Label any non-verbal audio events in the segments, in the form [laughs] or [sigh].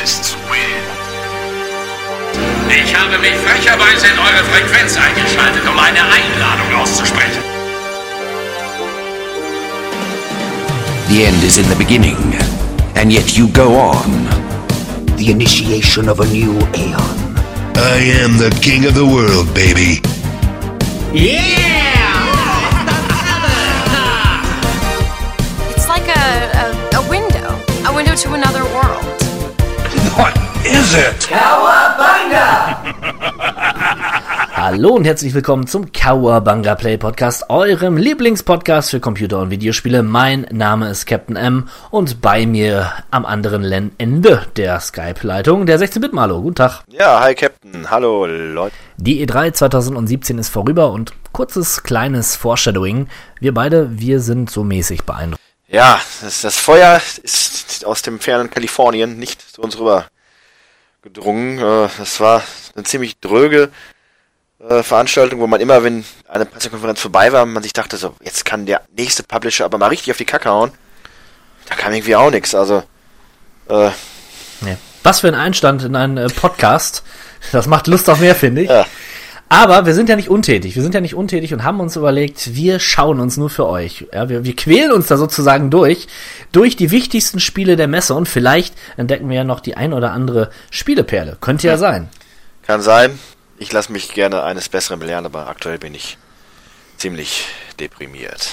Terrorists win. Ich habe mich frecherweise in eure Frequenz eingeschaltet, um eine Einladung auszusprechen. The end is in the beginning, and yet you go on. The initiation of a new aeon. I am the king of the world, baby. Yeah. [laughs] It's like a, a, a window, a window to another world. What is it? [laughs] Hallo und herzlich willkommen zum Cowabunga Play Podcast, eurem Lieblingspodcast für Computer- und Videospiele. Mein Name ist Captain M und bei mir am anderen Len- Ende der Skype-Leitung der 16-Bit-Malo. Guten Tag. Ja, hi Captain. Hallo Leute. Die E3 2017 ist vorüber und kurzes kleines Foreshadowing. Wir beide, wir sind so mäßig beeindruckt. Ja, das, das Feuer ist aus dem fernen Kalifornien nicht zu uns rüber gedrungen. Äh, Das war eine ziemlich dröge äh, Veranstaltung, wo man immer, wenn eine Pressekonferenz vorbei war, man sich dachte so, jetzt kann der nächste Publisher aber mal richtig auf die Kacke hauen. Da kam irgendwie auch nichts. Also, äh, Ja. Was für ein Einstand in einen äh, Podcast. Das macht Lust auf mehr, finde ich. ja. Aber wir sind ja nicht untätig. Wir sind ja nicht untätig und haben uns überlegt, wir schauen uns nur für euch. Ja, wir, wir quälen uns da sozusagen durch, durch die wichtigsten Spiele der Messe und vielleicht entdecken wir ja noch die ein oder andere Spieleperle. Könnte ja sein. Kann sein. Ich lasse mich gerne eines Besseren belehren, aber aktuell bin ich ziemlich deprimiert.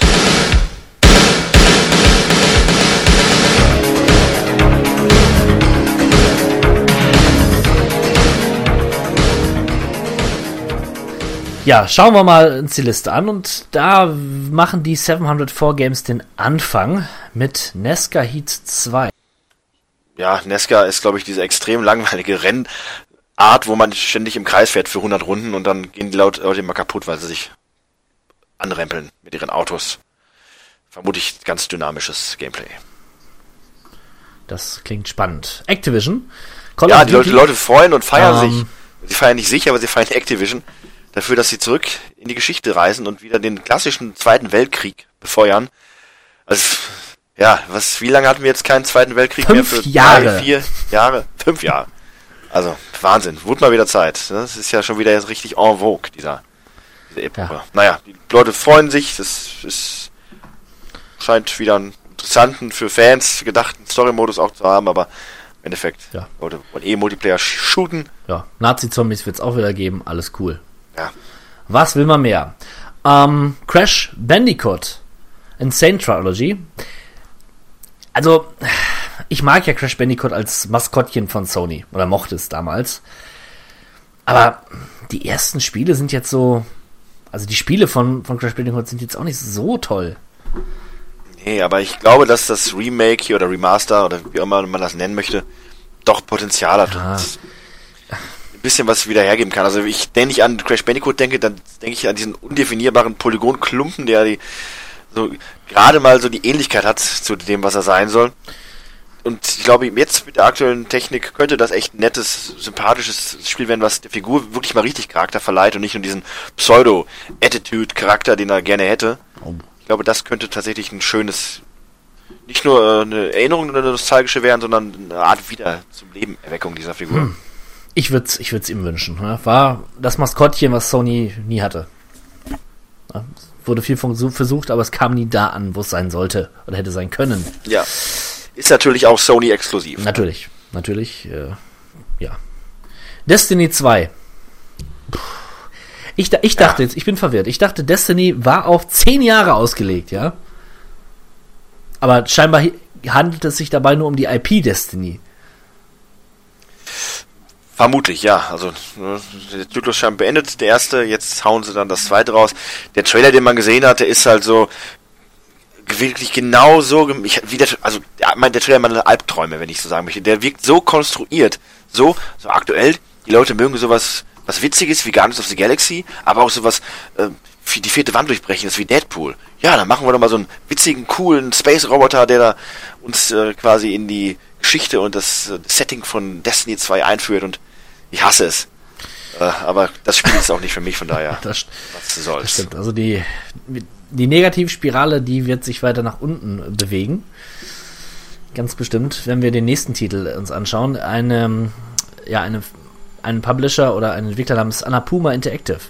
Ja, schauen wir mal uns die Liste an und da machen die 704 Games den Anfang mit Nesca Heat 2. Ja, Nesca ist, glaube ich, diese extrem langweilige Rennart, wo man ständig im Kreis fährt für 100 Runden und dann gehen die Leute immer kaputt, weil sie sich anrempeln mit ihren Autos. Vermutlich ganz dynamisches Gameplay. Das klingt spannend. Activision. Call Ja, die Leute. Leute freuen und feiern Ähm. sich. Sie feiern nicht sich, aber sie feiern Activision dafür, dass sie zurück in die Geschichte reisen und wieder den klassischen Zweiten Weltkrieg befeuern. Also, ja, was, wie lange hatten wir jetzt keinen Zweiten Weltkrieg Fünf mehr? Für Jahre. Drei, vier Jahre? [laughs] Fünf Jahre. Also, Wahnsinn. Wurde mal wieder Zeit. Das ist ja schon wieder jetzt richtig en vogue, dieser, diese Epoche. Ja. Naja, die Leute freuen sich. Das ist, scheint wieder einen interessanten, für Fans gedachten Story-Modus auch zu haben, aber im Endeffekt, Ja. Leute wollen eh Multiplayer sh- shooten. Ja, Nazi-Zombies wird's auch wieder geben. Alles cool. Ja. Was will man mehr? Ähm, Crash Bandicoot. Insane Trilogy. Also, ich mag ja Crash Bandicoot als Maskottchen von Sony. Oder mochte es damals. Aber die ersten Spiele sind jetzt so. Also die Spiele von, von Crash Bandicoot sind jetzt auch nicht so toll. Nee, aber ich glaube, dass das Remake hier oder Remaster oder wie auch immer man das nennen möchte, doch Potenzial hat. Ja. Bisschen was wieder hergeben kann. Also ich, wenn ich an Crash Bandicoot denke, dann denke ich an diesen undefinierbaren Polygonklumpen, der die so gerade mal so die Ähnlichkeit hat zu dem, was er sein soll. Und ich glaube, jetzt mit der aktuellen Technik könnte das echt ein nettes, sympathisches Spiel werden, was der Figur wirklich mal richtig Charakter verleiht und nicht nur diesen Pseudo-Attitude-Charakter, den er gerne hätte. Ich glaube, das könnte tatsächlich ein schönes, nicht nur äh, eine Erinnerung oder eine nostalgische werden, sondern eine Art wieder zum Leben Erweckung dieser Figur. Ich würde es ich würd's ihm wünschen. Ne? War das Maskottchen, was Sony nie hatte. Ja, es wurde viel versuch- versucht, aber es kam nie da an, wo es sein sollte oder hätte sein können. Ja. Ist natürlich auch Sony exklusiv. Natürlich, natürlich, äh, ja. Destiny 2. Puh. Ich, ich dachte jetzt, ich bin verwirrt. Ich dachte, Destiny war auf 10 Jahre ausgelegt, ja. Aber scheinbar handelt es sich dabei nur um die IP Destiny. Vermutlich, ja. Also ne, der Zyklus scheint beendet, der erste, jetzt hauen sie dann das zweite raus. Der Trailer, den man gesehen hat, der ist halt so wirklich genau so, ich, wie der, also der Trailer meine Albträume, wenn ich so sagen möchte. Der wirkt so konstruiert, so, so aktuell. Die Leute mögen sowas, was Witziges wie Guardians of the Galaxy, aber auch sowas, äh, wie die vierte Wand durchbrechen ist wie Deadpool. Ja, dann machen wir doch mal so einen witzigen, coolen Space-Roboter, der da uns äh, quasi in die Geschichte und das äh, Setting von Destiny 2 einführt und ich hasse es. Äh, aber das Spiel ist auch nicht für mich, von daher. [laughs] Das, Was das soll's. stimmt. Also die, die Negativspirale, die wird sich weiter nach unten bewegen. Ganz bestimmt, wenn wir den nächsten Titel uns anschauen. Eine, ja, eine, einen Publisher oder einen Entwickler namens Anapuma Interactive.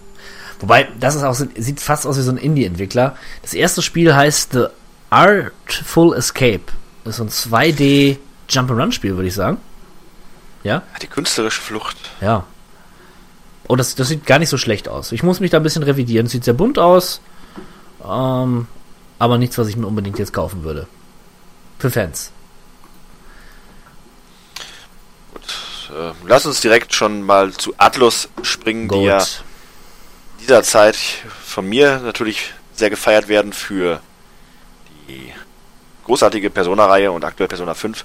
Wobei, das ist auch sieht fast aus wie so ein Indie-Entwickler. Das erste Spiel heißt The Artful Escape. Das ist so ein 2D Jump-and-Run-Spiel, würde ich sagen. Ja? Die künstlerische Flucht. Ja. Oh, das, das sieht gar nicht so schlecht aus. Ich muss mich da ein bisschen revidieren. Sieht sehr bunt aus. Ähm, aber nichts, was ich mir unbedingt jetzt kaufen würde. Für Fans. Äh, lass uns direkt schon mal zu Atlas springen, die Gut. ja dieser Zeit von mir natürlich sehr gefeiert werden für die großartige Persona-Reihe und aktuell Persona 5.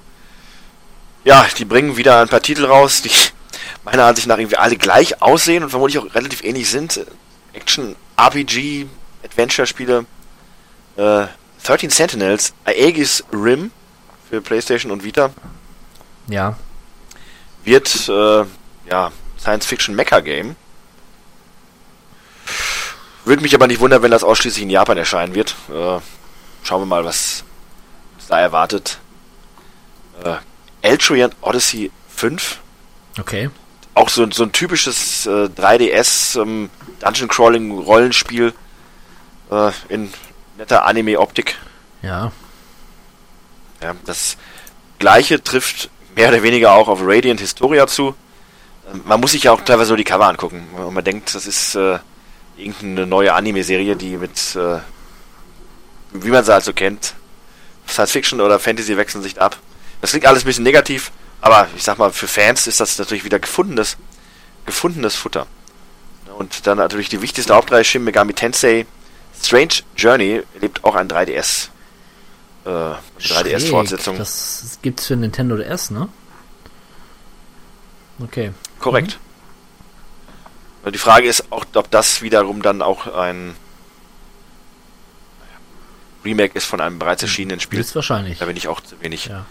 Ja, die bringen wieder ein paar Titel raus, die [laughs] meiner Ansicht nach irgendwie alle gleich aussehen und vermutlich auch relativ ähnlich sind. Action, RPG, Adventure-Spiele. Äh, 13 Sentinels, Aegis Rim für PlayStation und Vita Ja. wird äh, ja Science-Fiction-Mecha-Game. Würde mich aber nicht wundern, wenn das ausschließlich in Japan erscheinen wird. Äh, schauen wir mal, was uns da erwartet. Äh, Eltrian Odyssey 5. Okay. Auch so, so ein typisches äh, 3DS ähm, Dungeon Crawling Rollenspiel äh, in netter Anime-Optik. Ja. Ja, das gleiche trifft mehr oder weniger auch auf Radiant Historia zu. Ähm, Man muss sich ja auch teilweise so die Cover angucken. Und man denkt, das ist äh, irgendeine neue Anime-Serie, die mit, äh, wie man sie halt so kennt, Science Fiction oder Fantasy wechseln sich ab. Das klingt alles ein bisschen negativ, aber ich sag mal, für Fans ist das natürlich wieder gefundenes, gefundenes Futter. Und dann natürlich die wichtigste Hauptreihe Shin Megami Tensei Strange Journey erlebt auch ein 3DS. Äh, 3DS-Fortsetzung. Schräg. Das gibt's für Nintendo DS, ne? Okay. Korrekt. Die Frage ist auch, ob das wiederum dann auch ein Remake ist von einem bereits erschienenen Spiel. Ist wahrscheinlich. Da bin ich auch zu wenig Ja.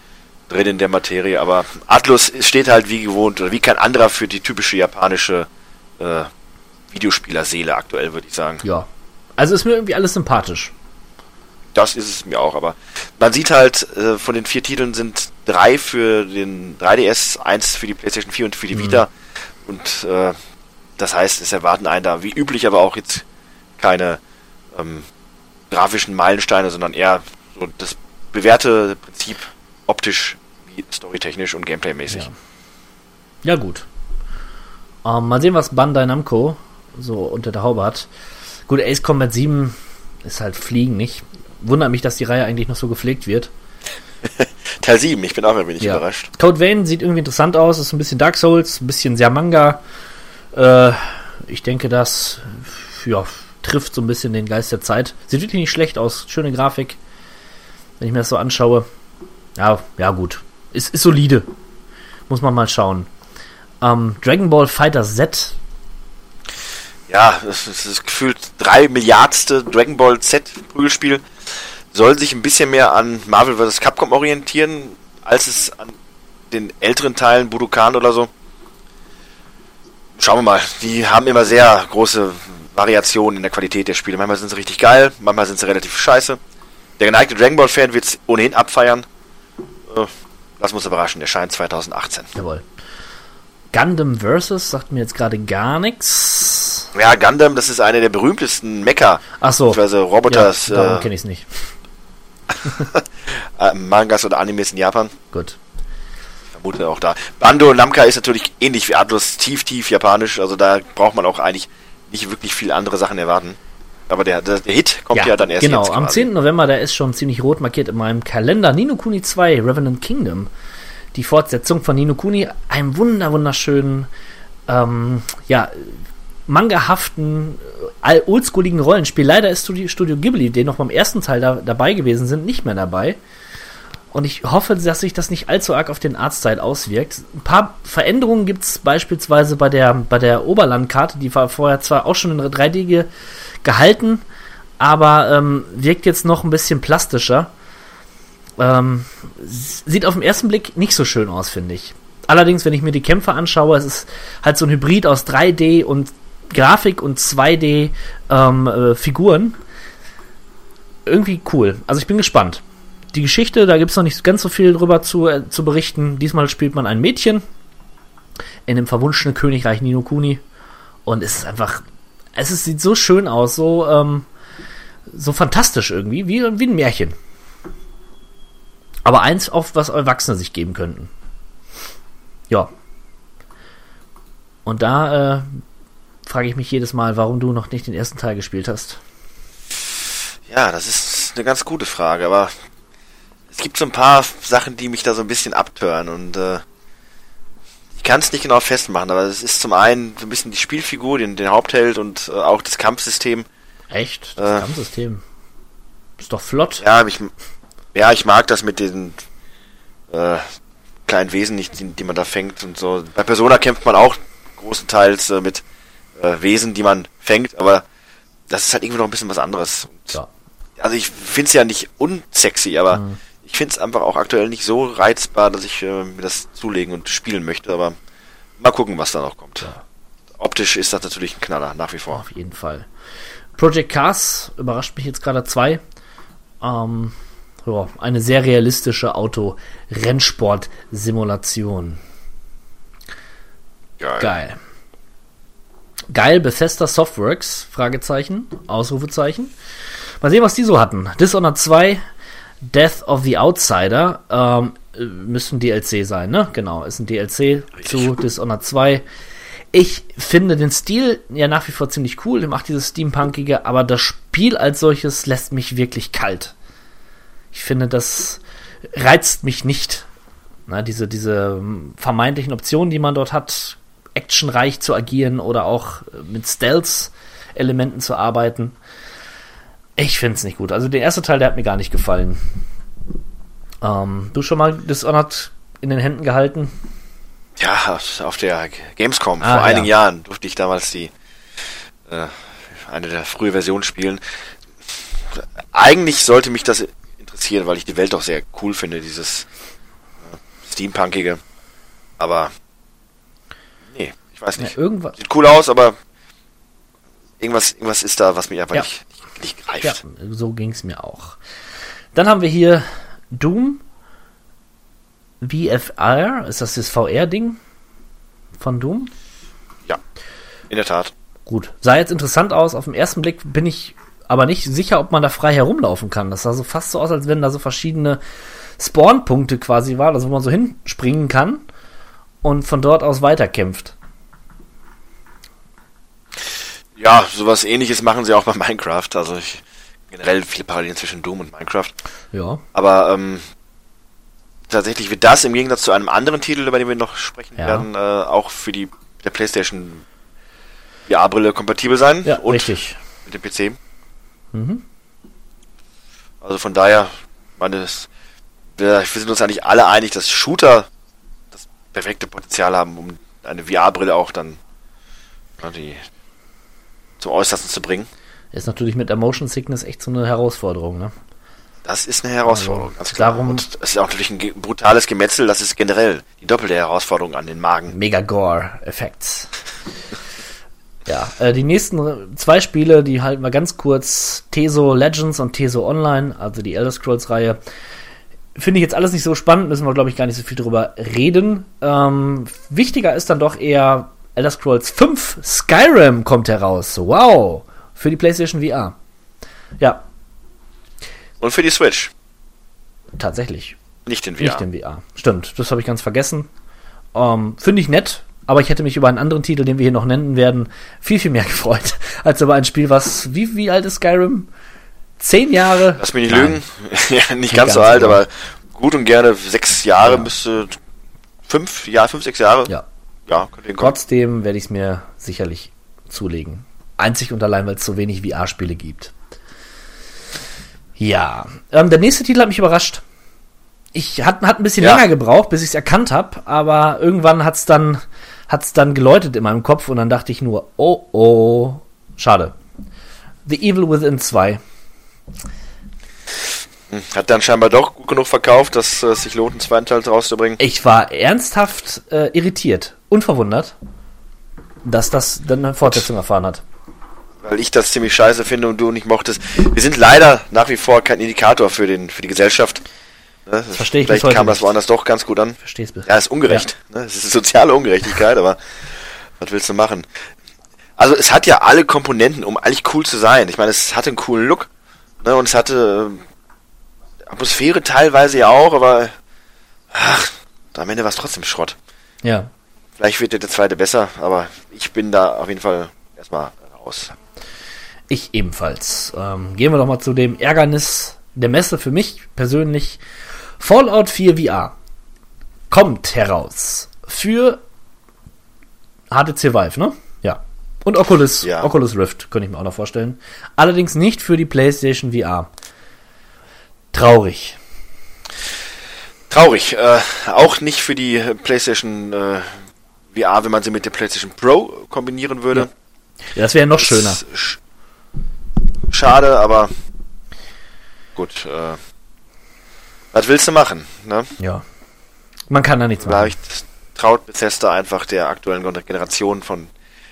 Drin in der Materie, aber Atlus steht halt wie gewohnt oder wie kein anderer für die typische japanische äh, Videospielerseele aktuell, würde ich sagen. Ja. Also ist mir irgendwie alles sympathisch. Das ist es mir auch, aber man sieht halt, äh, von den vier Titeln sind drei für den 3DS, eins für die PlayStation 4 und für die Vita. Und äh, das heißt, es erwarten einen da wie üblich, aber auch jetzt keine ähm, grafischen Meilensteine, sondern eher so das bewährte Prinzip optisch wie storytechnisch und gameplaymäßig. Ja. Ja, gut. Ähm, mal sehen, was Bandai Namco so unter der Haube hat. Gut, Ace Combat 7 ist halt Fliegen nicht. Wundert mich, dass die Reihe eigentlich noch so gepflegt wird. [laughs] Teil 7, ich bin auch ein wenig Ja. überrascht. Code Vein sieht irgendwie interessant aus, ist ein bisschen Dark Souls, ein bisschen sehr Manga. Äh, ich denke, das ja, trifft so ein bisschen den Geist der Zeit. Sieht wirklich nicht schlecht aus, schöne Grafik. Wenn ich mir das so anschaue. Ja, ja gut. Ist, ist solide. Muss man mal schauen. Ähm, Dragon Ball Fighter Z. Ja, es ist das gefühlt drei Milliardste Dragon Ball Z Prügelspiel. Soll sich ein bisschen mehr an Marvel vs. Capcom orientieren, als es an den älteren Teilen, Budokan oder so. Schauen wir mal. Die haben immer sehr große Variationen in der Qualität der Spiele. Manchmal sind sie richtig geil, manchmal sind sie relativ scheiße. Der geneigte Dragon Ball Fan wird es ohnehin abfeiern. Äh, lass uns überraschen, erscheint 2018. Jawohl. Gundam Versus sagt mir jetzt gerade gar nichts. Ja, Gundam, das ist eine der berühmtesten Mecha, Ach so. beziehungsweise Roboters, ja, darum äh, kenne ich es nicht. [laughs] äh, Mangas oder Animes in Japan. Gut. vermute auch da. Bando Namka ist natürlich ähnlich wie Atlus, tief, tief japanisch. Also da braucht man auch eigentlich nicht wirklich viel andere Sachen erwarten. Aber der, der, der Hit kommt ja, dann erst Genau, am quasi. 10. November, der ist schon ziemlich rot markiert in meinem Kalender. Nino Kuni 2, Revenant Kingdom. Die Fortsetzung von Nino Kuni, einem wunder, wunderschönen, ähm, ja, mangahaften, all- oldschooligen Rollenspiel. Leider ist Studio, Studio Ghibli, die noch beim ersten Teil da, dabei gewesen sind, nicht mehr dabei. Und ich hoffe, dass sich das nicht allzu arg auf den Artstyle auswirkt. Ein paar Veränderungen gibt es beispielsweise bei der, bei der Oberlandkarte. Die war vorher zwar auch schon in 3D ge gehalten, aber ähm, wirkt jetzt noch ein bisschen plastischer. Ähm, sieht auf den ersten Blick nicht so schön aus, finde ich. Allerdings, wenn ich mir die Kämpfe anschaue, es ist halt so ein Hybrid aus 3D und Grafik und 2D ähm, äh, Figuren. Irgendwie cool. Also ich bin gespannt. Die Geschichte, da gibt es noch nicht ganz so viel drüber zu, äh, zu berichten. Diesmal spielt man ein Mädchen in dem verwunschenen Königreich Nino Kuni. Und es ist einfach, es ist, sieht so schön aus, so, ähm, so fantastisch irgendwie, wie, wie ein Märchen. Aber eins, auf was Erwachsene sich geben könnten. Ja. Und da äh, frage ich mich jedes Mal, warum du noch nicht den ersten Teil gespielt hast. Ja, das ist eine ganz gute Frage, aber es gibt so ein paar Sachen, die mich da so ein bisschen abtören und äh, ich kann es nicht genau festmachen, aber es ist zum einen so ein bisschen die Spielfigur, den, den Hauptheld und äh, auch das Kampfsystem. Echt? Das Äh. Kampfsystem. Ist doch flott. Ja, ich, ja, ich mag das mit den äh, kleinen Wesen nicht, die, die man da fängt und so. Bei Persona kämpft man auch großenteils äh, mit äh, Wesen, die man fängt, aber das ist halt irgendwie noch ein bisschen was anderes. Und, Ja. Also ich finde es ja nicht unsexy, aber Mhm. Ich finde es einfach auch aktuell nicht so reizbar, dass ich äh, mir das zulegen und spielen möchte, aber mal gucken, was da noch kommt. Optisch ist das natürlich ein Knaller, nach wie vor. Auf jeden Fall. Project Cars überrascht mich jetzt gerade zwei. Ähm, ja, eine sehr realistische Auto-Rennsport-Simulation. Geil. Geil. Geil, Bethesda Softworks, Fragezeichen, Ausrufezeichen. Mal sehen, was die so hatten. Dishonored 2, Death of the Outsider, ähm, äh, müsste ein DLC sein, ne? Genau, ist ein DLC zu Dishonored 2. Ich finde den Stil ja nach wie vor ziemlich cool, der macht dieses Steampunkige, aber das Spiel als solches lässt mich wirklich kalt. Ich finde, das reizt mich nicht. Na, diese, diese ähm, vermeintlichen Optionen, die man dort hat, actionreich zu agieren oder auch äh, mit Stealth-Elementen zu arbeiten. Ich finde es nicht gut. Also der erste Teil, der hat mir gar nicht gefallen. Ähm, du schon mal Dishonored in den Händen gehalten? Ja, auf der Gamescom Ah, vor einigen ja. Jahren durfte ich damals die äh, eine der frühe Versionen spielen. Eigentlich sollte mich das interessieren, weil ich die Welt auch sehr cool finde, dieses äh, Steampunkige. Aber nee, ich weiß Ja, nicht. irgendwas. Sieht cool aus, aber irgendwas, irgendwas ist da, was mich einfach Ja. nicht, nicht, nicht Ja, greift. so ging es mir auch. Dann haben wir hier Doom VFR. Ist das das VR-Ding von Doom? Ja, in der Tat. Gut. Sah jetzt interessant aus. Auf den ersten Blick bin ich aber nicht sicher, ob man da frei herumlaufen kann. Das sah so fast so aus, als wenn da so verschiedene Spawnpunkte quasi waren, also wo man so hinspringen kann und von dort aus weiterkämpft. Ja, sowas ähnliches machen sie auch bei [laughs] Minecraft. Also ich, generell viele Parallelen zwischen Doom und Minecraft. Ja. Aber ähm, tatsächlich wird das im Gegensatz zu einem anderen Titel, über den wir noch sprechen Ja. werden, äh, auch für die der PlayStation VR-Brille kompatibel sein Ja, und richtig. mit dem PC. Mhm. Also von daher, meine, das, wir sind uns eigentlich alle einig, dass Shooter das perfekte Potenzial haben, um eine VR-Brille auch dann die zum Äußersten zu bringen. Ist natürlich mit der Motion Sickness echt so eine Herausforderung, ne? Das ist eine Herausforderung, Also, ganz klar. darum- Und es ist auch natürlich ein brutales Gemetzel, das ist generell die doppelte Herausforderung an den Magen. Mega Gore-Effekts. [laughs] ja, äh, die nächsten zwei Spiele, die halten wir ganz kurz. Teso Legends und Teso Online, also die Elder Scrolls-Reihe. Finde ich jetzt alles nicht so spannend, müssen wir, glaube ich, gar nicht so viel drüber reden. Ähm, wichtiger ist dann doch eher Elder Scrolls 5 Skyrim kommt heraus. Wow! Für die PlayStation VR. Ja, Und für die Switch, tatsächlich. nicht in VR. Nicht in VR. Stimmt, das habe ich ganz vergessen. Ähm, Finde ich nett, aber ich hätte mich über einen anderen Titel, den wir hier noch nennen werden, viel, viel mehr [laughs] gefreut, als über ein Spiel, was, wie, wie alt ist Skyrim? Zehn Jahre? Lass mich nicht Nein. lügen. [laughs] ja, nicht ganz ganz so alt, genau. aber gut und gerne sechs Jahre Ja. müsste fünf, ja, fünf, sechs Jahre. Ja. Ja. Trotzdem werde ich es mir sicherlich zulegen. Einzig und allein, weil es so wenig VR-Spiele gibt. Ja, ähm, der nächste Titel hat mich überrascht. Ich hat, hat ein bisschen Ja. länger gebraucht, bis ich es erkannt habe, aber irgendwann hat es dann, hat's dann geläutet in meinem Kopf und dann dachte ich nur, oh oh, schade. The Evil Within 2. Hat dann scheinbar doch gut genug verkauft, dass äh, es sich lohnt, einen zweiten Teil rauszubringen. Ich war ernsthaft äh, irritiert und verwundert, dass das dann eine Fortsetzung erfahren hat. Weil ich das ziemlich scheiße finde und du nicht mochtest. Wir sind leider nach wie vor kein Indikator für, den, für die Gesellschaft. Ne? verstehe ich Vielleicht kam das nicht. woanders doch ganz gut an. Versteh's bis. Ja, ist ungerecht. Ne? Es ist soziale Ungerechtigkeit, aber was willst du machen? Also es hat ja alle Komponenten, um eigentlich cool zu sein. Ich meine, es hatte einen coolen Look. Ne? Und es hatte äh, Atmosphäre teilweise ja auch, aber ach, am Ende war es trotzdem Schrott. Ja. Vielleicht wird der zweite besser, aber ich bin da auf jeden Fall erstmal raus. Ich ebenfalls. Ähm, gehen wir doch mal zu dem Ärgernis der Messe für mich persönlich. Fallout 4 VR kommt heraus für HTC Vive, ne? Ja. Und Oculus, Ja. Oculus Rift, könnte ich mir auch noch vorstellen. Allerdings nicht für die PlayStation VR. Traurig. Traurig. Äh, auch nicht für die PlayStation äh, VR, wenn man sie mit der PlayStation Pro kombinieren würde. Ja, das wäre noch schöner. Ist sch schade, aber gut. Äh, was willst du machen? Ne? Ja. Man kann da nichts machen. Vielleicht traut Bethesda einfach der aktuellen Generation von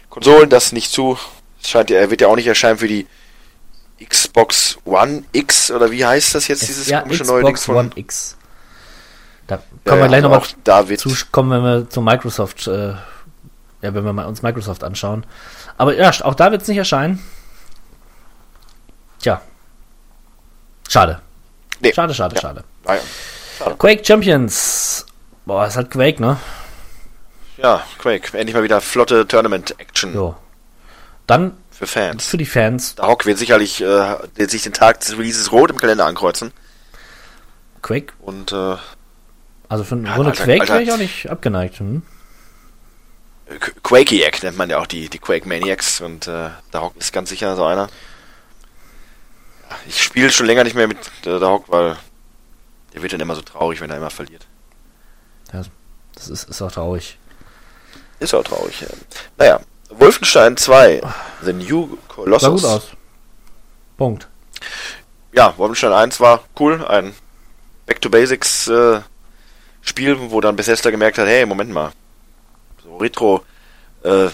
Konsolen das nicht zu. Es scheint ja, er wird ja auch nicht erscheinen für die Xbox One X oder wie heißt das jetzt, dieses ja, komische neue Ding Xbox von One X. Da kommen Ja, wir gleich nochmal da wird zu kommen, wenn wir zu Microsoft, äh, ja, wenn wir mal uns Microsoft anschauen. Aber ja, auch da wird es nicht erscheinen. Tja. Schade. Nee. Schade, schade, Ja. schade. Ah, ja. Schade. Quake Champions. Boah, ist halt Quake, ne? ja, Quake, endlich mal wieder flotte Tournament-Action Jo. Dann für Fans. für die Fans Der Hawk wird sicherlich äh, wird sich den Tag des Releases rot im Kalender ankreuzen. Quake. Und äh, Also für eine Ja, Runde Alter, Quake Alter. wäre ich auch nicht abgeneigt. Hm? Qu- Quakiac nennt man ja auch die, die Quake Maniacs und äh, der Hawk ist ganz sicher so einer. Ja, ich spiele schon länger nicht mehr mit äh, der Hawk, weil der wird dann immer so traurig, wenn er immer verliert. Das ist, ist auch traurig. Ist auch traurig. Ja. Naja, Wolfenstein 2, The New Colossus. Sah gut aus. Punkt. Ja, Wolfenstein 1 war cool, ein Back to Basics äh, Spiel, wo dann Bethesda gemerkt hat, hey, Moment mal, so Retro äh,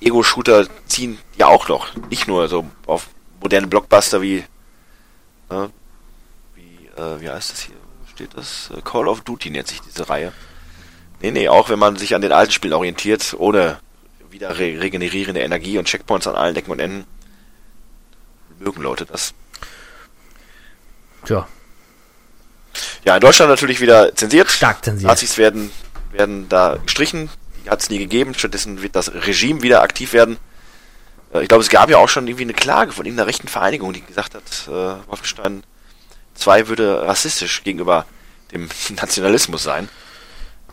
Ego-Shooter ziehen ja auch noch, nicht nur so auf moderne Blockbuster wie äh, wie äh, wie heißt das hier? Steht das? Äh, Call of Duty nennt sich diese Reihe. Nee, nee, auch wenn man sich an den alten Spielen orientiert, ohne wieder re regenerierende Energie und Checkpoints an allen Ecken und Enden, mögen Leute das. Tja, Ja, in Deutschland natürlich wieder zensiert. stark zensiert. Nazis werden, werden da gestrichen. Die hat es nie gegeben. Stattdessen wird das Regime wieder aktiv werden. Äh, Ich glaube, es gab ja auch schon irgendwie eine Klage von irgendeiner rechten Vereinigung, die gesagt hat, äh, Wolfenstein 2 würde rassistisch gegenüber dem [laughs] Nationalismus sein.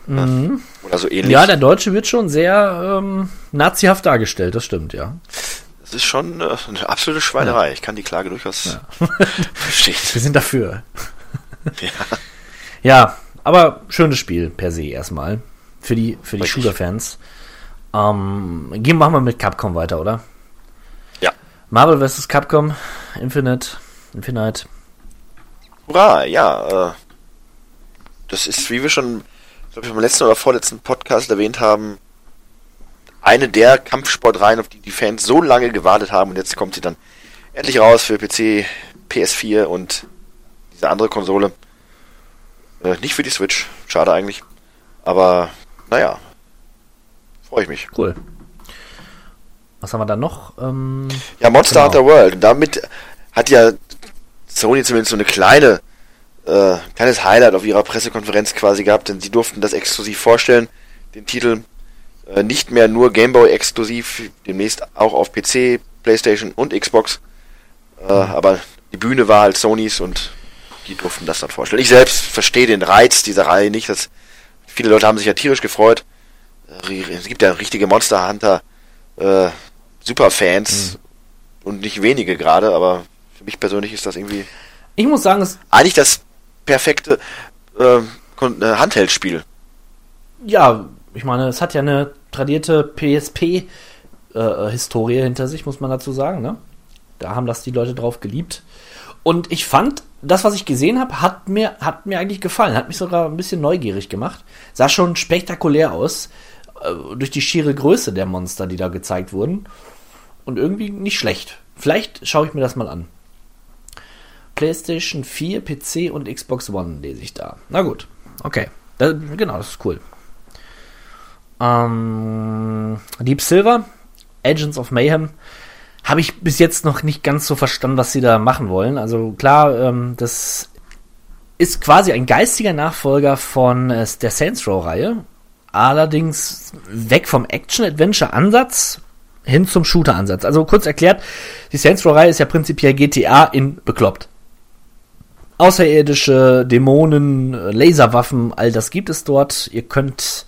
Mhm. Oder so ähnlich. Ja, der Deutsche wird schon sehr ähm, nazihaft dargestellt, das stimmt, ja. das ist schon äh, eine absolute Schweinerei. Ich kann die Klage durchaus [laughs] verstehen. Wir sind dafür. Ja. Ja, aber schönes Spiel per se erstmal. Für die, für die. Shooter-Fans. Ähm, gehen machen wir mit Capcom weiter, oder? Ja. Marvel vs. Capcom, Infinite, Infinite. Hurra, ja. Äh, das ist, wie wir schon, glaube ich, beim letzten oder vorletzten Podcast erwähnt haben, eine der Kampfsportreihen, auf die die Fans so lange gewartet haben und jetzt kommt sie dann endlich raus für PC, PS4 und diese andere Konsole. Äh, nicht für die Switch, schade eigentlich. Aber, naja, freue ich mich. Cool. Was haben wir da noch? Ähm, Ja, Monster Genau. Hunter World. Und damit hat ja Sony zumindest so eine kleine, äh, kleines Highlight auf ihrer Pressekonferenz quasi gehabt, denn sie durften das exklusiv vorstellen, den Titel äh, nicht mehr nur Gameboy exklusiv, demnächst auch auf PC, Playstation und Xbox. Äh, Aber die Bühne war halt Sonys und die durften das dann vorstellen. Ich selbst verstehe den Reiz dieser Reihe nicht. Dass viele Leute haben sich ja tierisch gefreut. Äh, Es gibt ja richtige Monster Hunter äh, Superfans und nicht wenige gerade, aber für mich persönlich ist das irgendwie ich muss sagen, es, eigentlich das perfekte äh, Kon- äh, Handheldspiel. ja, ich meine, es hat ja eine tradierte PSP-Historie hinter sich, muss man dazu sagen, ne? Da haben das die Leute drauf geliebt. Und ich fand, das, was ich gesehen habe, hat mir, hat mir eigentlich gefallen. Hat mich sogar ein bisschen neugierig gemacht. Sah schon spektakulär aus. Äh, durch die schiere Größe der Monster, die da gezeigt wurden. Und irgendwie nicht schlecht. Vielleicht schaue ich mir das mal an. PlayStation 4, PC und Xbox One lese ich da. Na gut, okay. Da, genau, das ist cool. Ähm, Deep Silver, Agents of Mayhem, habe ich bis jetzt noch nicht ganz so verstanden, was sie da machen wollen. Also klar, ähm, das ist quasi ein geistiger Nachfolger von äh, der Saints Row-Reihe. Allerdings weg vom Action-Adventure-Ansatz hin zum Shooter-Ansatz. Also kurz erklärt, die Saints Row-Reihe ist ja prinzipiell GTA in bekloppt. Außerirdische, Dämonen, Laserwaffen, all das gibt es dort. Ihr könnt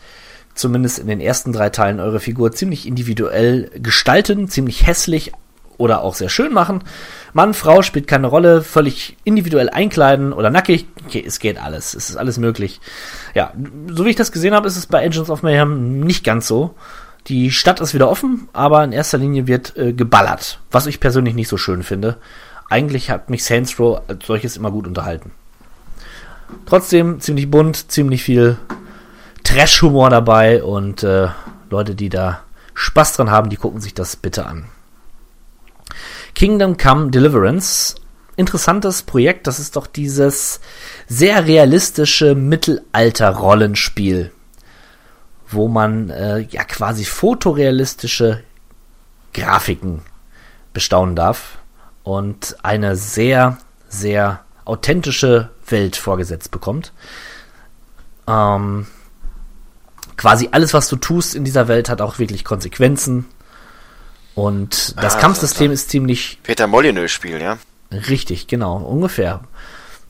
zumindest in den ersten drei Teilen eure Figur ziemlich individuell gestalten, ziemlich hässlich oder auch sehr schön machen. Mann, Frau spielt keine Rolle, völlig individuell einkleiden oder nackig. Okay, es geht alles. Es ist alles möglich. Ja, so wie ich das gesehen habe, ist es bei Agents of Mayhem nicht ganz so. Die Stadt ist wieder offen, aber in erster Linie wird äh, geballert, was ich persönlich nicht so schön finde. Eigentlich hat mich Saints Row als solches immer gut unterhalten. Trotzdem ziemlich bunt, ziemlich viel Trash-Humor dabei und äh, Leute, die da Spaß dran haben, die gucken sich das bitte an. Kingdom Come Deliverance. Interessantes Projekt, das ist doch dieses sehr realistische Mittelalter-Rollenspiel, wo man äh, ja quasi fotorealistische Grafiken bestaunen darf und eine sehr, sehr authentische Welt vorgesetzt bekommt. Ähm, quasi alles, was du tust in dieser Welt, hat auch wirklich Konsequenzen. Und das Ah, Kampfsystem ist ziemlich Peter Molyneux Spiel, ja. richtig, genau, ungefähr.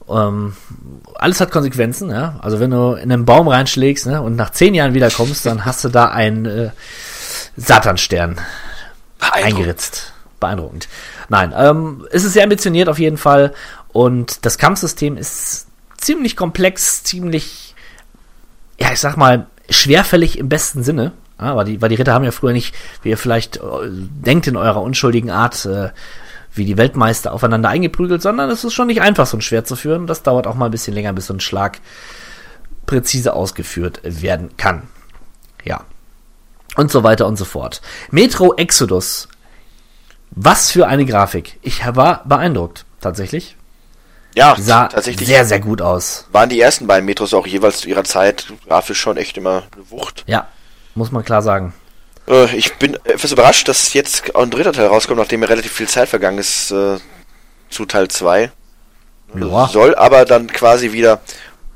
Ähm, alles hat Konsequenzen, ja. Also wenn du in einen Baum reinschlägst ne, und nach zehn Jahren wiederkommst, dann hast du da einen äh, Satanstern eingeritzt. Beeindruckend. Nein, ähm, es ist sehr ambitioniert auf jeden Fall und das Kampfsystem ist ziemlich komplex, ziemlich, ja, ich sag mal, schwerfällig im besten Sinne. Ja, weil, die, weil die Ritter haben ja früher nicht, wie ihr vielleicht äh, denkt in eurer unschuldigen Art, äh, wie die Weltmeister aufeinander eingeprügelt, sondern es ist schon nicht einfach, so ein Schwert zu führen. Das dauert auch mal ein bisschen länger, bis so ein Schlag präzise ausgeführt werden kann. Ja. Und so weiter und so fort. Metro Exodus. Was für eine Grafik. Ich war beeindruckt, tatsächlich. Ja, Sah tatsächlich sehr, sehr gut aus. waren die ersten beiden Metros auch jeweils zu ihrer Zeit grafisch schon echt immer eine Wucht. Ja, muss man klar sagen. Äh, ich bin etwas überrascht, dass jetzt auch ein dritter Teil rauskommt, nachdem ja relativ viel Zeit vergangen ist äh, zu Teil 2. Ja. Soll aber dann quasi wieder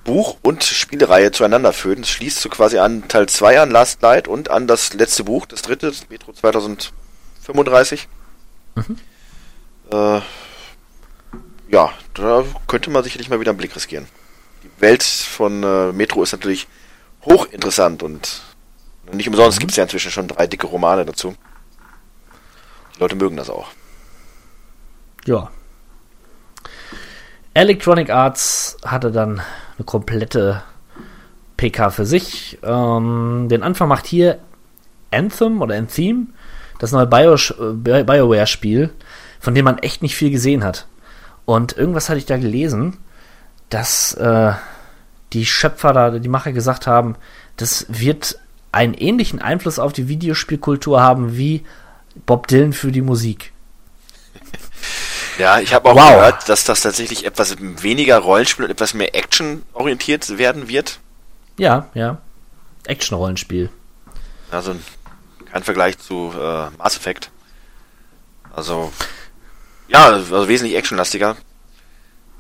Buch und Spielreihe zueinander führen. Es schließt so quasi an Teil 2 an, Last Light, und an das letzte Buch, das dritte, das Metro 2035. Äh, ja, da könnte man sicherlich mal wieder einen Blick riskieren. Die Welt von äh, Metro ist natürlich hochinteressant und nicht umsonst gibt es ja inzwischen schon drei dicke Romane dazu. Die Leute mögen das auch. Ja. Electronic Arts hatte dann eine komplette PK für sich. Ähm, den Anfang macht hier Anthem oder Anthem, das neue Bio äh, BioWare-Spiel, von dem man echt nicht viel gesehen hat. Und irgendwas hatte ich da gelesen, dass äh, die Schöpfer da, die Macher gesagt haben, das wird einen ähnlichen Einfluss auf die Videospielkultur haben wie Bob Dylan für die Musik. Ja, ich habe auch Wow. gehört, dass das tatsächlich etwas weniger Rollenspiel und etwas mehr Action orientiert werden wird. Ja, ja. Action-Rollenspiel. Also kein Vergleich zu äh, Mass Effect. Also ja, also wesentlich actionlastiger.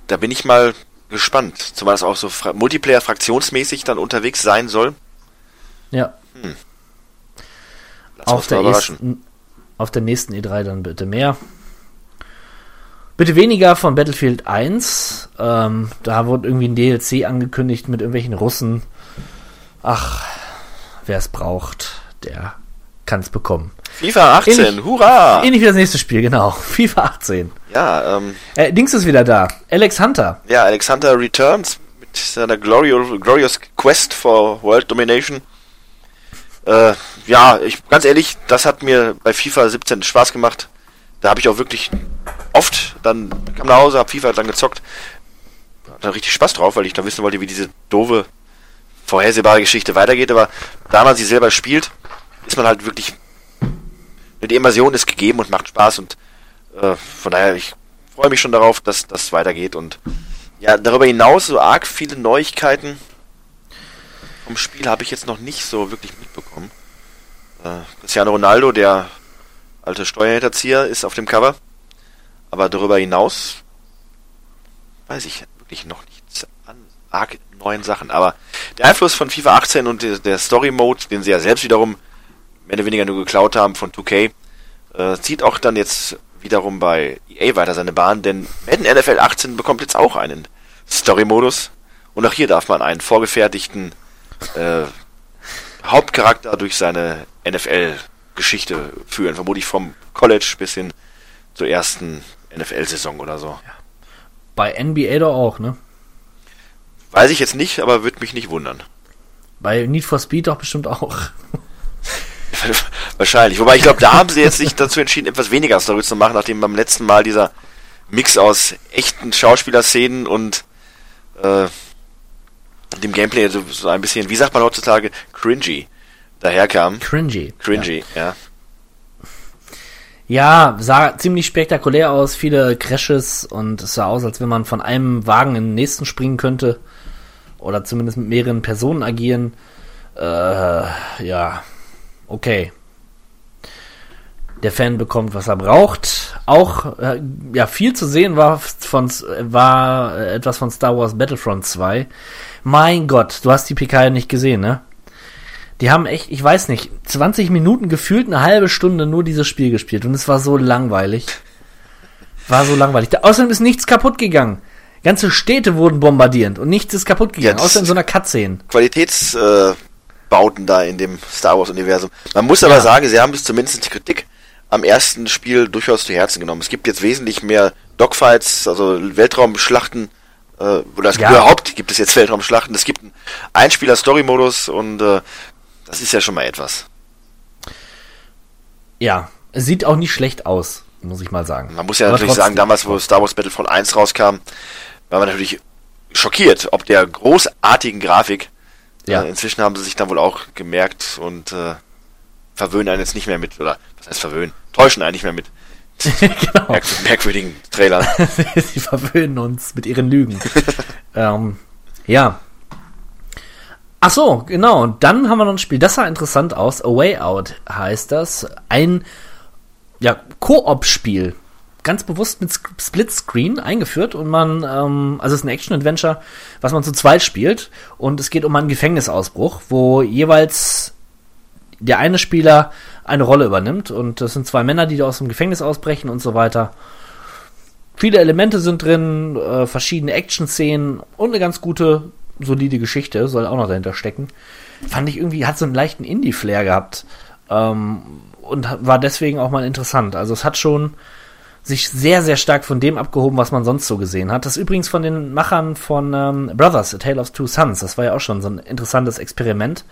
Da bin ich mal gespannt, zumal es auch so fra Multiplayer-fraktionsmäßig dann unterwegs sein soll. Ja. Auf der, nächsten, auf der nächsten E3 dann bitte mehr. Bitte weniger von Battlefield 1. Ähm, da wurde irgendwie ein DLC angekündigt mit irgendwelchen Russen. Ach, wer es braucht, der kann es bekommen. FIFA 18, Ähnlich- hurra! Ähnlich wie das nächste Spiel, genau. [laughs] FIFA 18. Ja, ähm, Äh, Dings ist wieder da. Alex Hunter. ja, Alexander Returns mit seiner Glorious, Glorious Quest for World Domination. Äh, ja, ich ganz ehrlich, das hat mir bei FIFA 17 Spaß gemacht. Da habe ich auch wirklich oft dann kam nach Hause, habe FIFA dann gezockt. Hatte richtig Spaß drauf, weil ich dann wissen wollte, wie diese doofe vorhersehbare Geschichte weitergeht, aber da man sie selber spielt, ist man halt wirklich die Immersion ist gegeben und macht Spaß und äh, von daher ich freue mich schon darauf, dass das weitergeht und ja, darüber hinaus so arg viele Neuigkeiten vom Spiel habe ich jetzt noch nicht so wirklich mitbekommen. Äh, Cristiano Ronaldo, der alte Steuerhinterzieher, ist auf dem Cover. Aber darüber hinaus weiß ich wirklich noch nichts an arg neuen Sachen. Aber der Einfluss von FIFA 18 und der, Story Mode, den sie ja selbst wiederum mehr oder weniger nur geklaut haben von 2K, äh, zieht auch dann jetzt wiederum bei EA weiter seine Bahn, denn Madden NFL 18 bekommt jetzt auch einen Story-Modus. Und auch hier darf man einen vorgefertigten äh, Hauptcharakter durch seine NFL-Geschichte führen. Vermutlich vom College bis hin zur ersten NFL-Saison oder so. Bei NBA doch auch, ne? Weiß ich jetzt nicht, aber würde mich nicht wundern. Bei Need for Speed doch bestimmt auch. [laughs] Wahrscheinlich. Wobei ich glaube, da haben sie jetzt sich dazu entschieden, etwas weniger Story zu machen, nachdem beim letzten Mal dieser Mix aus echten Schauspielerszenen und äh, dem Gameplay so, ein bisschen, wie sagt man heutzutage, cringy daherkam. Cringy. Cringy, ja. ja. Ja, sah ziemlich spektakulär aus, viele Crashes und es sah aus, als wenn man von einem Wagen in den nächsten springen könnte. Oder zumindest mit mehreren Personen agieren. Äh, ja, okay. Der Fan bekommt, was er braucht. Auch äh, ja viel zu sehen war von war etwas von Star Wars Battlefront 2. Mein Gott, du hast die PK ja nicht gesehen, ne? Die haben echt, ich weiß nicht, 20 Minuten gefühlt eine halbe Stunde nur dieses Spiel gespielt und es war so langweilig. War so langweilig. Da, außerdem ist nichts kaputt gegangen. Ganze Städte wurden bombardiert und nichts ist kaputt gegangen, Ja, außer in so einer Cutscene. Qualitätsbauten äh, da in dem Star Wars Universum. Man muss aber Ja. sagen, sie haben es zumindest die Kritik am ersten Spiel durchaus zu Herzen genommen. Es gibt jetzt wesentlich mehr Dogfights, also Weltraumschlachten, äh, oder es Ja. überhaupt gibt es jetzt Weltraumschlachten. Es gibt einen Einspieler-Story-Modus und äh, das ist ja schon mal etwas. Ja, es sieht auch nicht schlecht aus, muss ich mal sagen. Man muss ja Aber natürlich sagen, damals, wo Star Wars Battlefront 1 rauskam, war man natürlich schockiert, ob der großartigen Grafik. Ja. Äh, inzwischen haben sie sich dann wohl auch gemerkt und äh, verwöhnen einen jetzt nicht mehr mit, oder was heißt verwöhnen? Täuschen einen nicht mehr mit [laughs] genau. merk merkwürdigen Trailern. [laughs] Sie verwöhnen uns mit ihren Lügen. [laughs] ähm, ja. Ach so, genau. Und dann haben wir noch ein Spiel, das sah interessant aus. A Way Out heißt das. Ein ja, Koop-Spiel. Ganz bewusst mit Splitscreen eingeführt und man, ähm, also es ist ein Action-Adventure, was man zu zweit spielt und es geht um einen Gefängnisausbruch, wo jeweils der eine Spieler eine Rolle übernimmt und das sind zwei Männer, die da aus dem Gefängnis ausbrechen und so weiter. Viele Elemente sind drin, äh, verschiedene Action-Szenen und eine ganz gute, solide Geschichte soll auch noch dahinter stecken. Fand ich irgendwie, hat so einen leichten Indie-Flair gehabt ähm, und war deswegen auch mal interessant. Also es hat schon sich sehr, sehr stark von dem abgehoben, was man sonst so gesehen hat. Das ist übrigens von den Machern von ähm, Brothers, A Tale of Two Sons. Das war ja auch schon so ein interessantes Experiment,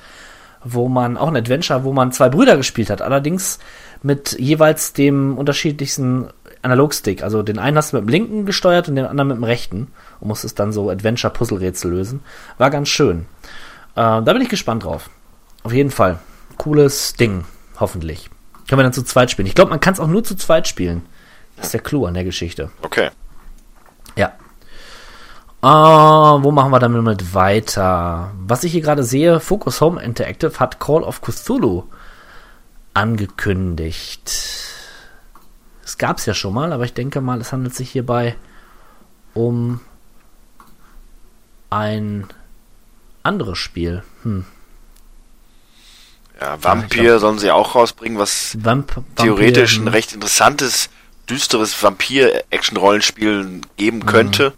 wo man auch ein Adventure, wo man zwei Brüder gespielt hat, allerdings mit jeweils dem unterschiedlichsten Analogstick. Also den einen hast du mit dem linken gesteuert und den anderen mit dem rechten und musstest dann so Adventure-Puzzle-Rätsel lösen. War ganz schön. Äh, da bin ich gespannt drauf. Auf jeden Fall. Cooles Ding, hoffentlich. Können wir dann zu zweit spielen. Ich glaube, man kann es auch nur zu zweit spielen. Das ist der Clou an der Geschichte. Okay. Äh, wo machen wir damit mit weiter? Was ich hier gerade sehe, Focus Home Interactive hat Call of Cthulhu angekündigt. Es gab es ja schon mal, aber ich denke mal, es handelt sich hierbei um ein anderes Spiel. Hm. Ja, Vampir sollen sie auch rausbringen, was Vamp Vampir, theoretisch ein hm. recht interessantes, düsteres Vampir-Action-Rollenspiel geben könnte.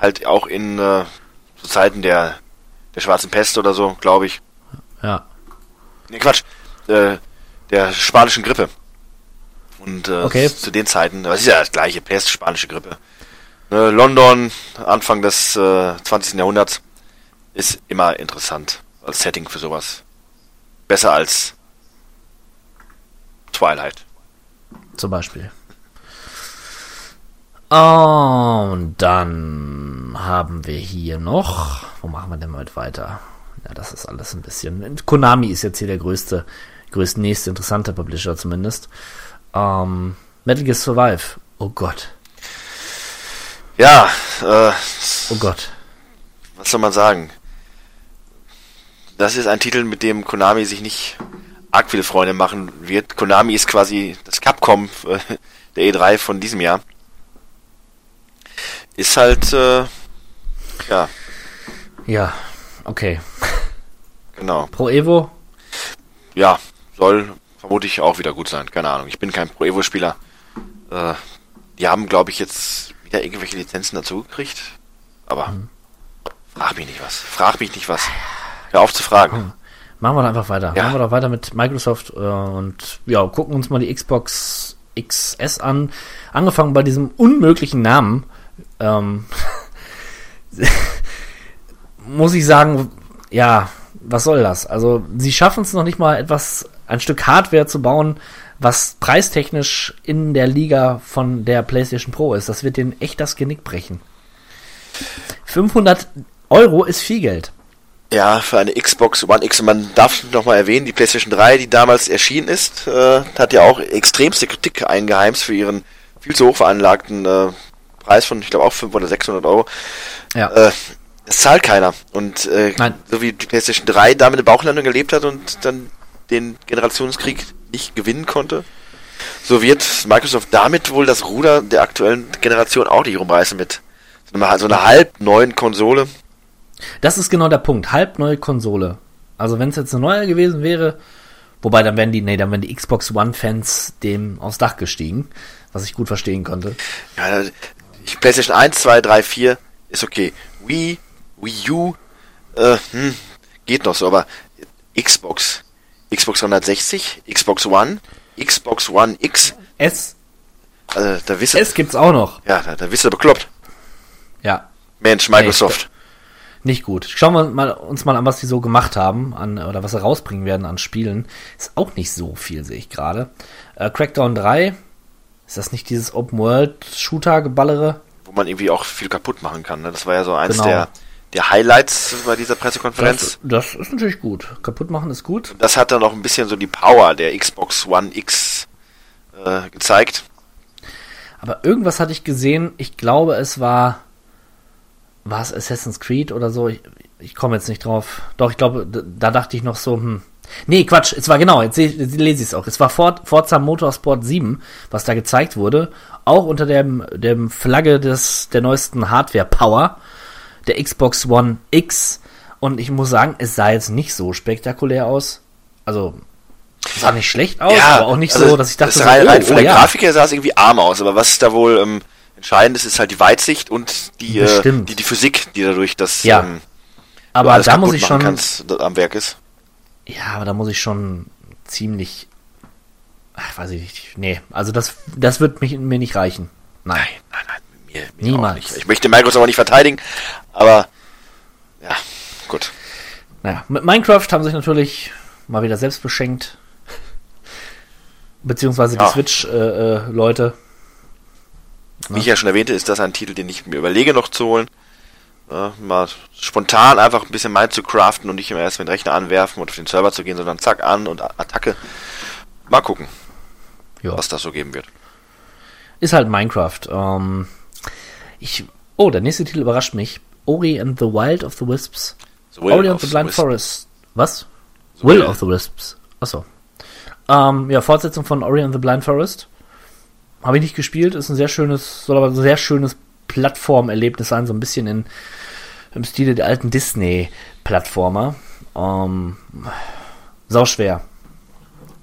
Halt auch in äh, zu Zeiten der, der Schwarzen Pest oder so, glaube ich. Ja. Nee, Quatsch. Äh, der spanischen Grippe. Und äh, Okay. zu den Zeiten, das ist ja das gleiche, Pest, spanische Grippe. Ne, London, Anfang des äh, 20. Jahrhunderts, ist immer interessant als Setting für sowas. Besser als Twilight. Zum Beispiel. Und dann haben wir hier noch. Wo machen wir denn mal weiter? Ja, das ist alles ein bisschen. Konami ist jetzt hier der größte, größte nächste interessante Publisher zumindest. Ähm, Metal Gear Survive. Oh Gott. Ja, äh, Oh Gott. was soll man sagen? Das ist ein Titel, mit dem Konami sich nicht arg viele Freunde machen wird. Konami ist quasi das Capcom äh, der E3 von diesem Jahr. Ist halt, äh, ja, Ja, okay. genau. Pro Evo? Ja, soll vermutlich auch wieder gut sein. Keine Ahnung. Ich bin kein Pro Evo-Spieler. Äh, die haben, glaube ich, jetzt wieder irgendwelche Lizenzen dazu gekriegt. Aber frag mich nicht was. Frag mich nicht was. Hör auf zu fragen. Machen wir doch einfach weiter. Ja. Machen wir doch weiter mit Microsoft äh, und ja, gucken uns mal die Xbox XS an. Angefangen bei diesem unmöglichen Namen. Ähm, [laughs] muss ich sagen, ja, was soll das? Also, sie schaffen es noch nicht mal etwas, ein Stück Hardware zu bauen, was preistechnisch in der Liga von der PlayStation Pro ist. Das wird denen echt das Genick brechen. 500 Euro ist viel Geld. Ja, für eine Xbox One X. Und man darf noch mal erwähnen, die PlayStation 3, die damals erschienen ist, äh, hat ja auch extremste Kritik eingeheimst für ihren viel zu hoch veranlagten äh, Preis von, ich glaube, auch 500 oder 600 Euro. Ja. Äh, es zahlt keiner. Und äh, Nein. so wie die PlayStation 3 damit eine Bauchlandung gelebt hat und dann den Generationskrieg nicht gewinnen konnte, so wird Microsoft damit wohl das Ruder der aktuellen Generation auch nicht rumreißen mit so einer, so einer halb neuen Konsole. Das ist genau der Punkt. Halb neue Konsole. Also wenn es jetzt eine neue gewesen wäre, wobei dann wären die, nee, dann wären die Xbox One-Fans dem aufs Dach gestiegen, was ich gut verstehen konnte. Ja, ich, PlayStation 1, 2, 3, 4 ist okay. Wii, Wii U, äh, hm, geht noch so, aber Xbox, Xbox 360, Xbox One, Xbox One X, S, also da wisst S gibt's auch noch. ja, da, da wisst ihr bekloppt. Ja, Mensch, Microsoft. nicht gut. Schauen wir mal, uns mal an, was die so gemacht haben, an, oder was sie rausbringen werden an Spielen. Ist auch nicht so viel, sehe ich gerade. Äh, Crackdown 3, ist das nicht dieses Open-World-Shooter-Geballere? wo man irgendwie auch viel kaputt machen kann. Ne? Das war ja so eins Genau. der, der Highlights bei dieser Pressekonferenz. Das, das ist natürlich gut. Kaputt machen ist gut. Das hat dann auch ein bisschen so die Power der Xbox One X äh, gezeigt. Aber irgendwas hatte ich gesehen, ich glaube, es war. War es Assassin's Creed oder so? Ich, ich komme jetzt nicht drauf. Doch, ich glaube, da, da dachte ich noch so, hm. Nee, Quatsch, es war genau, jetzt, lese ich es auch. Es war Ford, Forza Motorsport 7, was da gezeigt wurde. Auch unter dem, dem Flagge des, der neuesten Hardware Power, der Xbox One X. Und ich muss sagen, es sah jetzt nicht so spektakulär aus. Also, es sah nicht schlecht aus, aber auch nicht also so, dass ich dachte, das so, rein, rein oh, von oh, der ja. Grafik her sah es irgendwie arm aus, aber was da wohl ähm, entscheidend ist, ist halt die Weitsicht und die, äh, die, die Physik, die dadurch das Ja. ähm, aber da muss ich schon, kannst, am Werk ist. Ja, aber da muss ich schon ziemlich. Ach, weiß ich nicht. Nee, also das, das wird mich, mir nicht reichen. Nein. Nein, nein, mir, mir Niemals. Ich möchte Microsoft aber nicht verteidigen, aber ja, gut. Naja, mit Minecraft haben sich natürlich mal wieder selbst beschenkt. Beziehungsweise die Ja. Switch-Leute. Wie ich ja schon erwähnte, ist das ein Titel, den ich mir überlege noch zu holen. Ja, mal spontan einfach ein bisschen Mind zu craften und nicht immer erst mit dem Rechner anwerfen und auf den Server zu gehen, sondern zack an und Attacke. Mal gucken, ja. was das so geben wird. Ist halt Minecraft. Ähm, ich, oh, der nächste Titel überrascht mich. Ori and the Wild of the Wisps. The Will Ori and the the Blind Wisp. Forest. Was? The Will Will. of the Wisps. Achso. Ähm, ja, Fortsetzung von Ori and the Blind Forest. Habe ich nicht gespielt, ist ein sehr schönes, soll aber ein sehr schönes Plattformerlebnis sein, so ein bisschen in, im Stile der alten Disney-Plattformer. Ähm, sau schwer.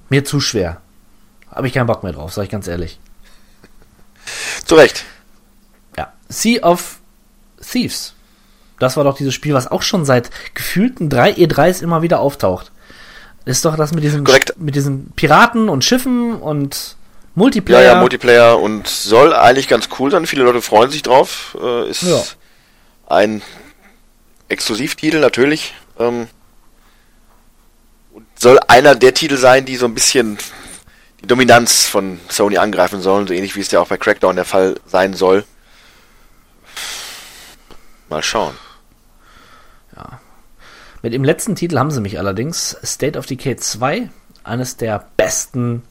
Mir zu schwer. Habe ich keinen Bock mehr drauf, sag ich ganz ehrlich. Zu Recht. Ja. Sea of Thieves. Das war doch dieses Spiel, was auch schon seit gefühlten drei E3s immer wieder auftaucht. Ist doch das mit diesen, Korrekt. mit diesen Piraten und Schiffen und Multiplayer. ja, Multiplayer und soll eigentlich ganz cool sein. Viele Leute freuen sich drauf. Äh, ist Ja. ein Exklusivtitel natürlich. Ähm, und soll einer der Titel sein, die so ein bisschen die Dominanz von Sony angreifen sollen, so ähnlich wie es ja auch bei Crackdown der Fall sein soll. Mal schauen. Mit dem letzten Titel haben sie mich allerdings. State of Decay 2, eines der besten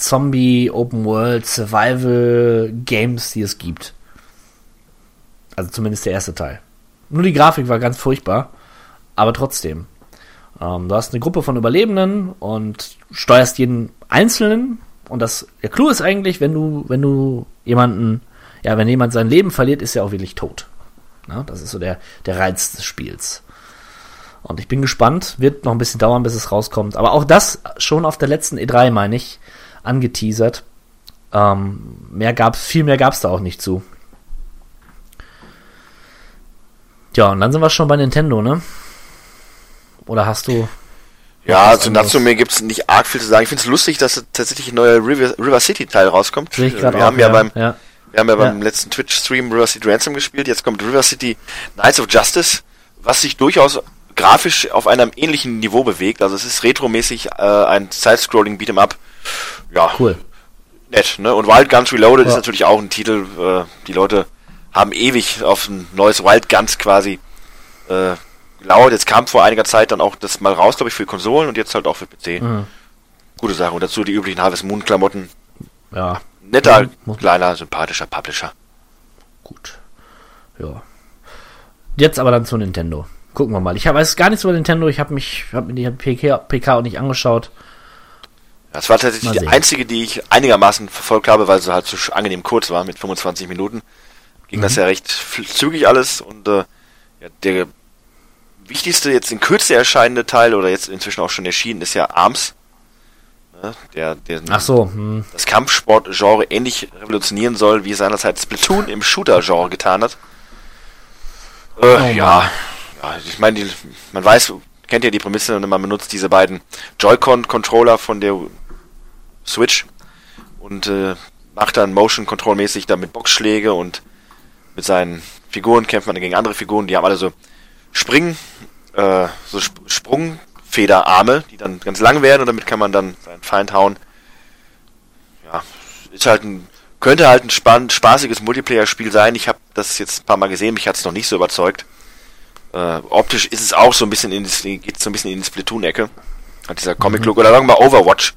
Zombie Open World Survival Games, die es gibt. Also zumindest der erste Teil. Nur die Grafik war ganz furchtbar, aber trotzdem. Ähm, du hast eine Gruppe von Überlebenden und steuerst jeden Einzelnen. Und das, der Clou ist eigentlich, wenn du, wenn du jemanden, ja, wenn jemand sein Leben verliert, ist er auch wirklich tot. Na, das ist so der, der Reiz des Spiels. Und ich bin gespannt, wird noch ein bisschen dauern, bis es rauskommt. Aber auch das schon auf der letzten E3, meine ich, angeteasert. Ähm, mehr gab's, viel mehr gab's da auch nicht zu. Ja, und dann sind wir schon bei Nintendo, ne? Oder hast du. Ja, was zu anderes? Natsume gibt's nicht arg viel zu sagen. Ich finde es lustig, dass tatsächlich ein neuer River, River City Teil rauskommt. Sehe ich wir auch. haben ja, beim ja. wir haben ja beim Ja. letzten Twitch-Stream River City Ransom gespielt. Jetzt kommt River City Knights of Justice, was sich durchaus grafisch auf einem ähnlichen Niveau bewegt. Also es ist retromäßig äh, ein Side-Scrolling Beat'em Up. Ja, Cool. nett. Ne? Und Wild Guns Reloaded Ja. ist natürlich auch ein Titel. Äh, die Leute haben ewig auf ein neues Wild Guns quasi äh, gelauert. Jetzt kam vor einiger Zeit dann auch das mal raus, glaube ich, für Konsolen und jetzt halt auch für PC. Mhm. Gute Sache. Und dazu die üblichen Harvest Moon Klamotten. Ja, Netter, muss- kleiner, sympathischer Publisher. gut. Ja. Jetzt aber dann zu Nintendo. Gucken wir mal. Ich hab- weiß gar nichts über Nintendo. Ich habe mich, habe mir die PK, PK auch nicht angeschaut. Das war tatsächlich die einzige, die ich einigermaßen verfolgt habe, weil sie halt so angenehm kurz war mit 25 Minuten. Ging Mhm. das ja recht zügig alles und äh, ja, der wichtigste jetzt in Kürze erscheinende Teil oder jetzt inzwischen auch schon erschienen ist ja Arms. Ne, der, der Ach so, hm, das Kampfsport-Genre ähnlich revolutionieren soll, wie seinerzeit Splatoon im Shooter-Genre getan hat. Äh, Oh ja, ja, ich meine, man weiß, kennt ja die Prämisse, und man benutzt diese beiden Joy-Con-Controller von der Switch und äh, macht dann Motion-Control-mäßig damit Boxschläge und mit seinen Figuren kämpft man gegen andere Figuren, die haben alle so Springen, äh, so Sp Sprungfederarme, die dann ganz lang werden und damit kann man dann seinen Feind hauen. Ja, ist halt ein, könnte halt ein spann spaßiges Multiplayer-Spiel sein. Ich habe das jetzt ein paar Mal gesehen, mich hat es noch nicht so überzeugt. Äh, optisch ist es auch so ein bisschen in die, geht so ein bisschen in die Splatoon-Ecke. Hat dieser Comic-Look oder sagen wir mal Overwatch,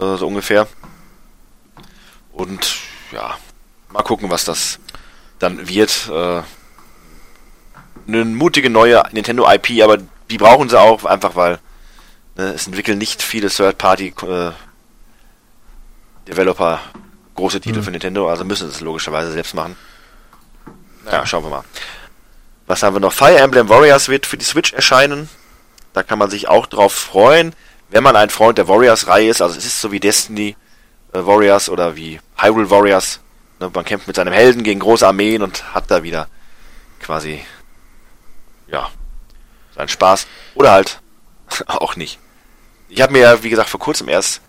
äh, so ungefähr. Und ja, mal gucken, was das dann wird. Äh, eine mutige neue Nintendo IP, aber die brauchen sie auch einfach, weil ne, es entwickeln nicht viele Third-Party äh, Developer große Titel Mhm. für Nintendo, also müssen sie es logischerweise selbst machen. Naja, schauen wir mal. Was haben wir noch? Fire Emblem Warriors wird für die Switch erscheinen. Da kann man sich auch drauf freuen, wenn man ein Freund der Warriors-Reihe ist. Also es ist so wie Destiny äh, Warriors oder wie Hyrule Warriors. Ne, man kämpft mit seinem Helden gegen große Armeen und hat da wieder quasi ja seinen Spaß. Oder halt [laughs] auch nicht. Ich habe mir ja, wie gesagt, vor kurzem erst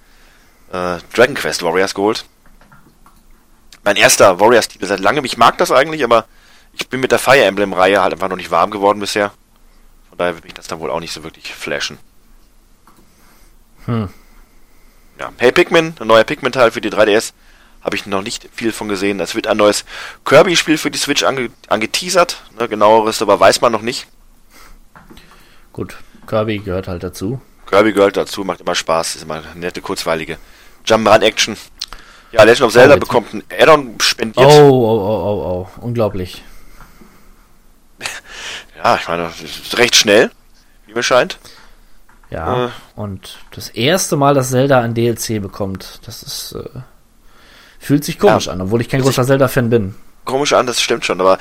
äh, Dragon Quest Warriors geholt. Mein erster Warriors-Titel seit langem. Ich mag das eigentlich, aber ich bin mit der Fire Emblem-Reihe halt einfach noch nicht warm geworden bisher. Von daher wird mich das dann wohl auch nicht so wirklich flashen. Hm. Ja. Hey Pikmin, ein neuer Pikmin-Teil für die 3DS. Habe ich noch nicht viel von gesehen. Es wird ein neues Kirby-Spiel für die Switch ange angeteasert. Ne, genaueres aber weiß man noch nicht. gut. Kirby gehört halt dazu. Kirby gehört dazu, macht immer Spaß, ist immer eine nette, kurzweilige Jump'n'Run-Action. Ja, Legend of Zelda jetzt- bekommt ein Add-on spendiert. Oh, oh, oh, oh, oh. Unglaublich. Ja, ich meine, das ist recht schnell, wie mir scheint. Ja. Äh. Und das erste Mal, dass Zelda ein DLC bekommt, das ist. Äh, fühlt sich komisch Ja. an, obwohl ich kein großer Zelda-Fan bin. Komisch an, das stimmt schon, aber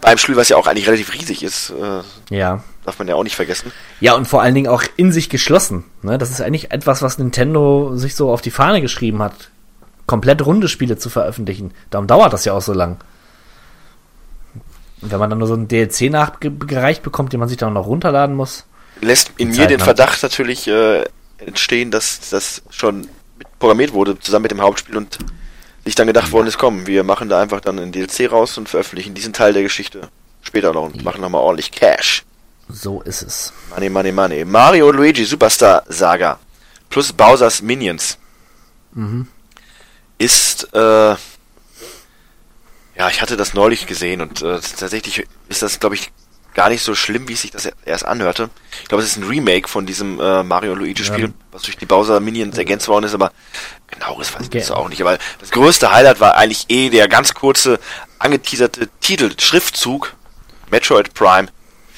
beim Spiel, was ja auch eigentlich relativ riesig ist, äh, Ja. darf man ja auch nicht vergessen. Ja, und vor allen Dingen auch in sich geschlossen. Ne? Das ist eigentlich etwas, was Nintendo sich so auf die Fahne geschrieben hat. Komplett runde Spiele zu veröffentlichen. Darum dauert das ja auch so lang. Und wenn man dann nur so ein DLC nachgereicht bekommt, den man sich dann noch runterladen muss. Lässt in mir Zeit, den ne? Verdacht natürlich äh, entstehen, dass das schon programmiert wurde, zusammen mit dem Hauptspiel und sich dann gedacht worden ist, komm, wir machen da einfach dann ein DLC raus und veröffentlichen diesen Teil der Geschichte später noch und machen nochmal ordentlich Cash. So ist es. Money, money, money. Mario und Luigi Superstar Saga plus Bowser's Minions ist, äh, ja, ich hatte das neulich gesehen und äh, tatsächlich ist das, glaube ich, gar nicht so schlimm, wie es sich das erst anhörte. Ich glaube, es ist ein Remake von diesem äh, Mario und Luigi Spiel, Ja. was durch die Bowser Minions ergänzt worden ist, aber genaueres weiß ich Okay. jetzt auch nicht. Aber das größte Highlight war eigentlich eh der ganz kurze angeteaserte Titel, Schriftzug Metroid Prime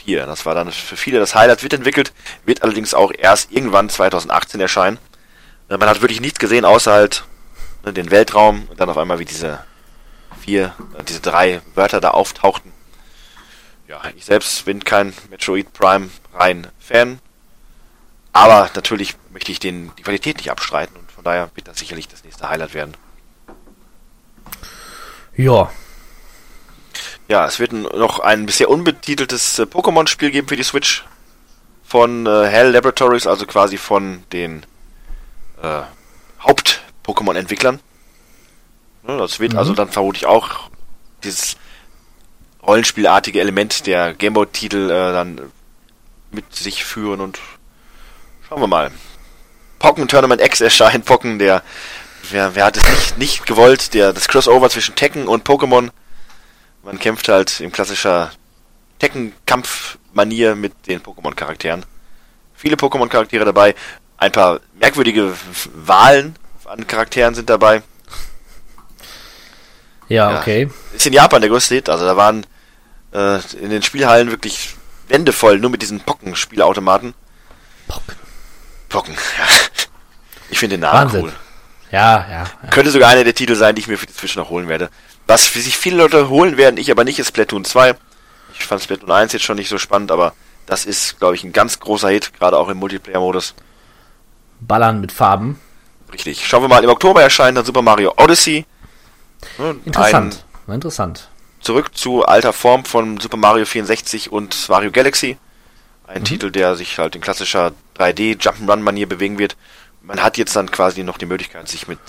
4. Das war dann für viele das Highlight, wird entwickelt, wird allerdings auch erst irgendwann 2018 erscheinen. Äh, Man hat wirklich nichts gesehen, außer halt ne, den Weltraum und dann auf einmal wie diese vier, diese drei Wörter da auftauchten. Ja, ich selbst bin kein Metroid Prime rein Fan, aber natürlich möchte ich den, die Qualität nicht abstreiten und von daher wird das sicherlich das nächste Highlight werden. Ja, Ja, es wird noch ein bisher unbetiteltes äh, Pokémon-Spiel geben für die Switch von äh, Hell Laboratories, also quasi von den äh, Haupt-Pokémon-Entwicklern. Ne, das wird also dann vermutlich auch dieses rollenspielartige Element der Gameboy-Titel äh, dann mit sich führen und schauen wir mal. Pokken Tournament X erscheint, Pokken, der wer, wer hat es nicht, nicht gewollt, der das Crossover zwischen Tekken und Pokémon man kämpft halt in klassischer Tekken-Kampf-Manier mit den Pokémon-Charakteren. Viele Pokémon-Charaktere dabei. Ein paar merkwürdige Wahlen an Charakteren sind dabei. Ja, Ja. okay. Ist in Japan der größte Hit. Also da waren äh, in den Spielhallen wirklich Wände voll, nur mit diesen Pocken-Spielautomaten. Pocken. Pocken, [laughs] ja. Ich finde den Namen Wahnsinn. cool. Ja, ja, ja. Könnte sogar einer der Titel sein, die ich mir für die Switch noch holen werde. Was für sich viele Leute holen werden, ich aber nicht, ist Splatoon 2. Ich fand Splatoon 1 jetzt schon nicht so spannend, aber das ist, glaube ich, ein ganz großer Hit, gerade auch im Multiplayer-Modus. Ballern mit Farben. Richtig. Schauen wir mal, im Oktober erscheint dann Super Mario Odyssey. Ne, Interessant. Interessant. Ein zurück zu alter Form von Super Mario 64 und Mario Galaxy. Ein Titel, der sich halt in klassischer 3D Jump'n'Run-Manier bewegen wird. Man hat jetzt dann quasi noch die Möglichkeit, sich mit,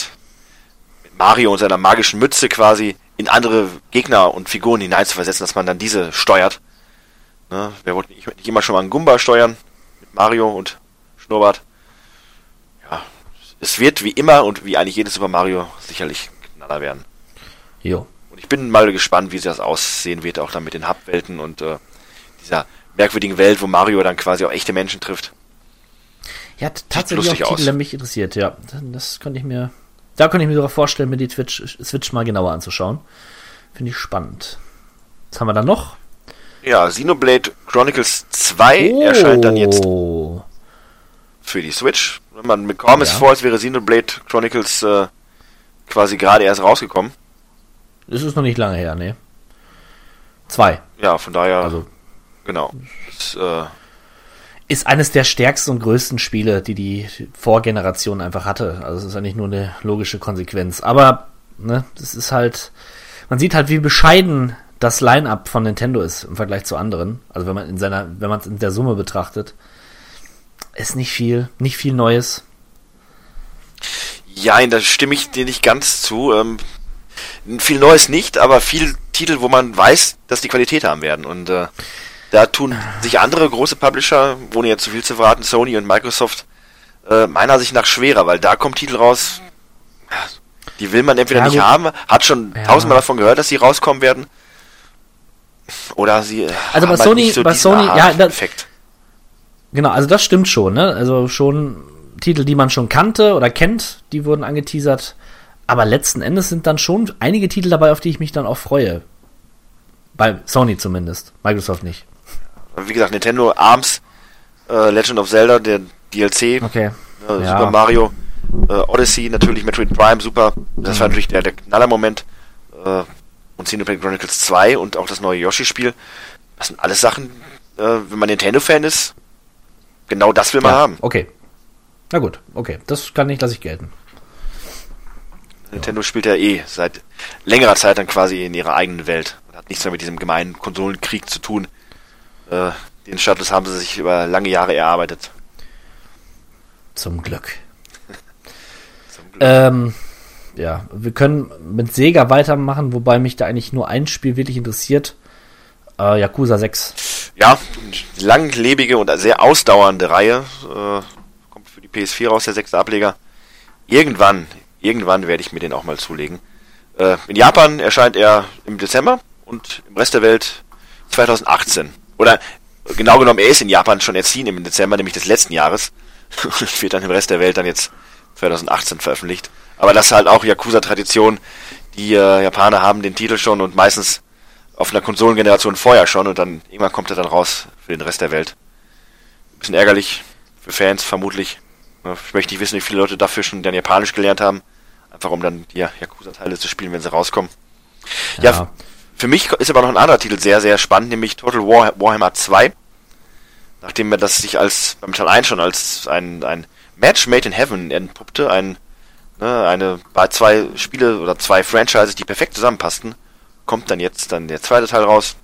mit Mario und seiner magischen Mütze quasi in andere Gegner und Figuren hineinzuversetzen, dass man dann diese steuert. Ne? Wer wollte nicht, nicht immer schon mal einen Gumba steuern? Mit Mario und Schnurrbart. Ja, es wird wie immer und wie eigentlich jedes Super Mario sicherlich Knaller werden. Jo. Und ich bin mal gespannt, wie das aussehen wird, auch dann mit den Hub-Welten und äh, dieser merkwürdigen Welt, wo Mario dann quasi auch echte Menschen trifft. Ja, tatsächlich auch Titel, aus. der mich interessiert, ja. Das könnte ich mir. Da könnte ich mir sogar vorstellen, mir die Twitch, Switch mal genauer anzuschauen. Finde ich spannend. Was haben wir da noch? Ja, Xenoblade Chronicles 2 erscheint dann jetzt Oh. für die Switch. Wenn man bekommt es Ja. vor, als wäre Xenoblade Chronicles äh, quasi gerade erst rausgekommen. Das ist noch nicht lange her, ne? Zwei. Ja, von daher, Also genau. Das, äh, ist eines der stärksten und größten Spiele, die die Vorgeneration einfach hatte. Also es ist eigentlich nur eine logische Konsequenz. Aber ne, das ist halt, man sieht halt, wie bescheiden das Line-up von Nintendo ist im Vergleich zu anderen. Also wenn man in seiner, wenn man es in der Summe betrachtet, ist nicht viel, nicht viel Neues. ja, da stimme ich dir nicht ganz zu. Ähm, viel Neues nicht, aber viel Titel, wo man weiß, dass die Qualität haben werden. Und äh, da tun sich andere große Publisher, ohne jetzt zu viel zu verraten, Sony und Microsoft, äh, meiner Sicht nach schwerer, weil da kommen Titel raus, ja, die will man entweder Ja, nicht gut. haben, hat schon Ja. tausendmal davon gehört, dass sie rauskommen werden. Oder sie äh, Also bei haben Sony- nicht so bei Sony- ja, das- Aha-Effekt. Genau, also das stimmt schon, ne? Also schon Titel, die man schon kannte oder kennt, die wurden angeteasert. Aber letzten Endes sind dann schon einige Titel dabei, auf die ich mich dann auch freue. Bei Sony zumindest. Microsoft nicht. Wie gesagt, Nintendo Arms, äh, Legend of Zelda, der DLC, Okay. äh, Ja. Super Mario, äh, Odyssey, natürlich Metroid Prime, super. Das Mhm. war natürlich der, der Knallermoment. Äh, und Xenoblade Chronicles 2 und auch das neue Yoshi-Spiel. Das sind alles Sachen, äh, wenn man Nintendo-Fan ist, genau das will man ja, haben. Okay. Na gut, okay. Das kann ich, lasse ich gelten. Nintendo spielt ja eh seit längerer Zeit dann quasi in ihrer eigenen Welt und hat nichts mehr mit diesem gemeinen Konsolenkrieg zu tun. Äh, den Status haben sie sich über lange Jahre erarbeitet. Zum Glück. [laughs] Zum Glück. Ähm, ja, wir können mit Sega weitermachen, wobei mich da eigentlich nur ein Spiel wirklich interessiert. Äh, Yakuza 6. Ja, langlebige und sehr ausdauernde Reihe. Äh, kommt für die PS4 raus, der sechste Ableger. Irgendwann, irgendwann werde ich mir den auch mal zulegen. Äh, in Japan erscheint er im Dezember und im Rest der Welt 2018. Oder genau genommen, er ist in Japan schon erschienen im Dezember, nämlich des letzten Jahres. [laughs] und wird dann im Rest der Welt dann jetzt 2018 veröffentlicht. Aber das ist halt auch Yakuza-Tradition. Die äh, Japaner haben den Titel schon und meistens auf einer Konsolengeneration vorher schon und dann irgendwann kommt er dann raus für den Rest der Welt. Bisschen ärgerlich für Fans vermutlich. Ich möchte nicht wissen, wie viele Leute dafür schon dann Japanisch gelernt haben. Einfach um dann die Yakuza-Teile zu spielen, wenn sie rauskommen. Ja. Ja. für mich ist aber noch ein anderer Titel sehr, sehr spannend, nämlich Total War, Warhammer 2. Nachdem er das sich als beim Teil 1 schon als ein, ein Match made in Heaven entpuppte, ein, ne, eine bei zwei Spiele oder zwei Franchises, die perfekt zusammenpassten, kommt dann jetzt dann der zweite Teil raus.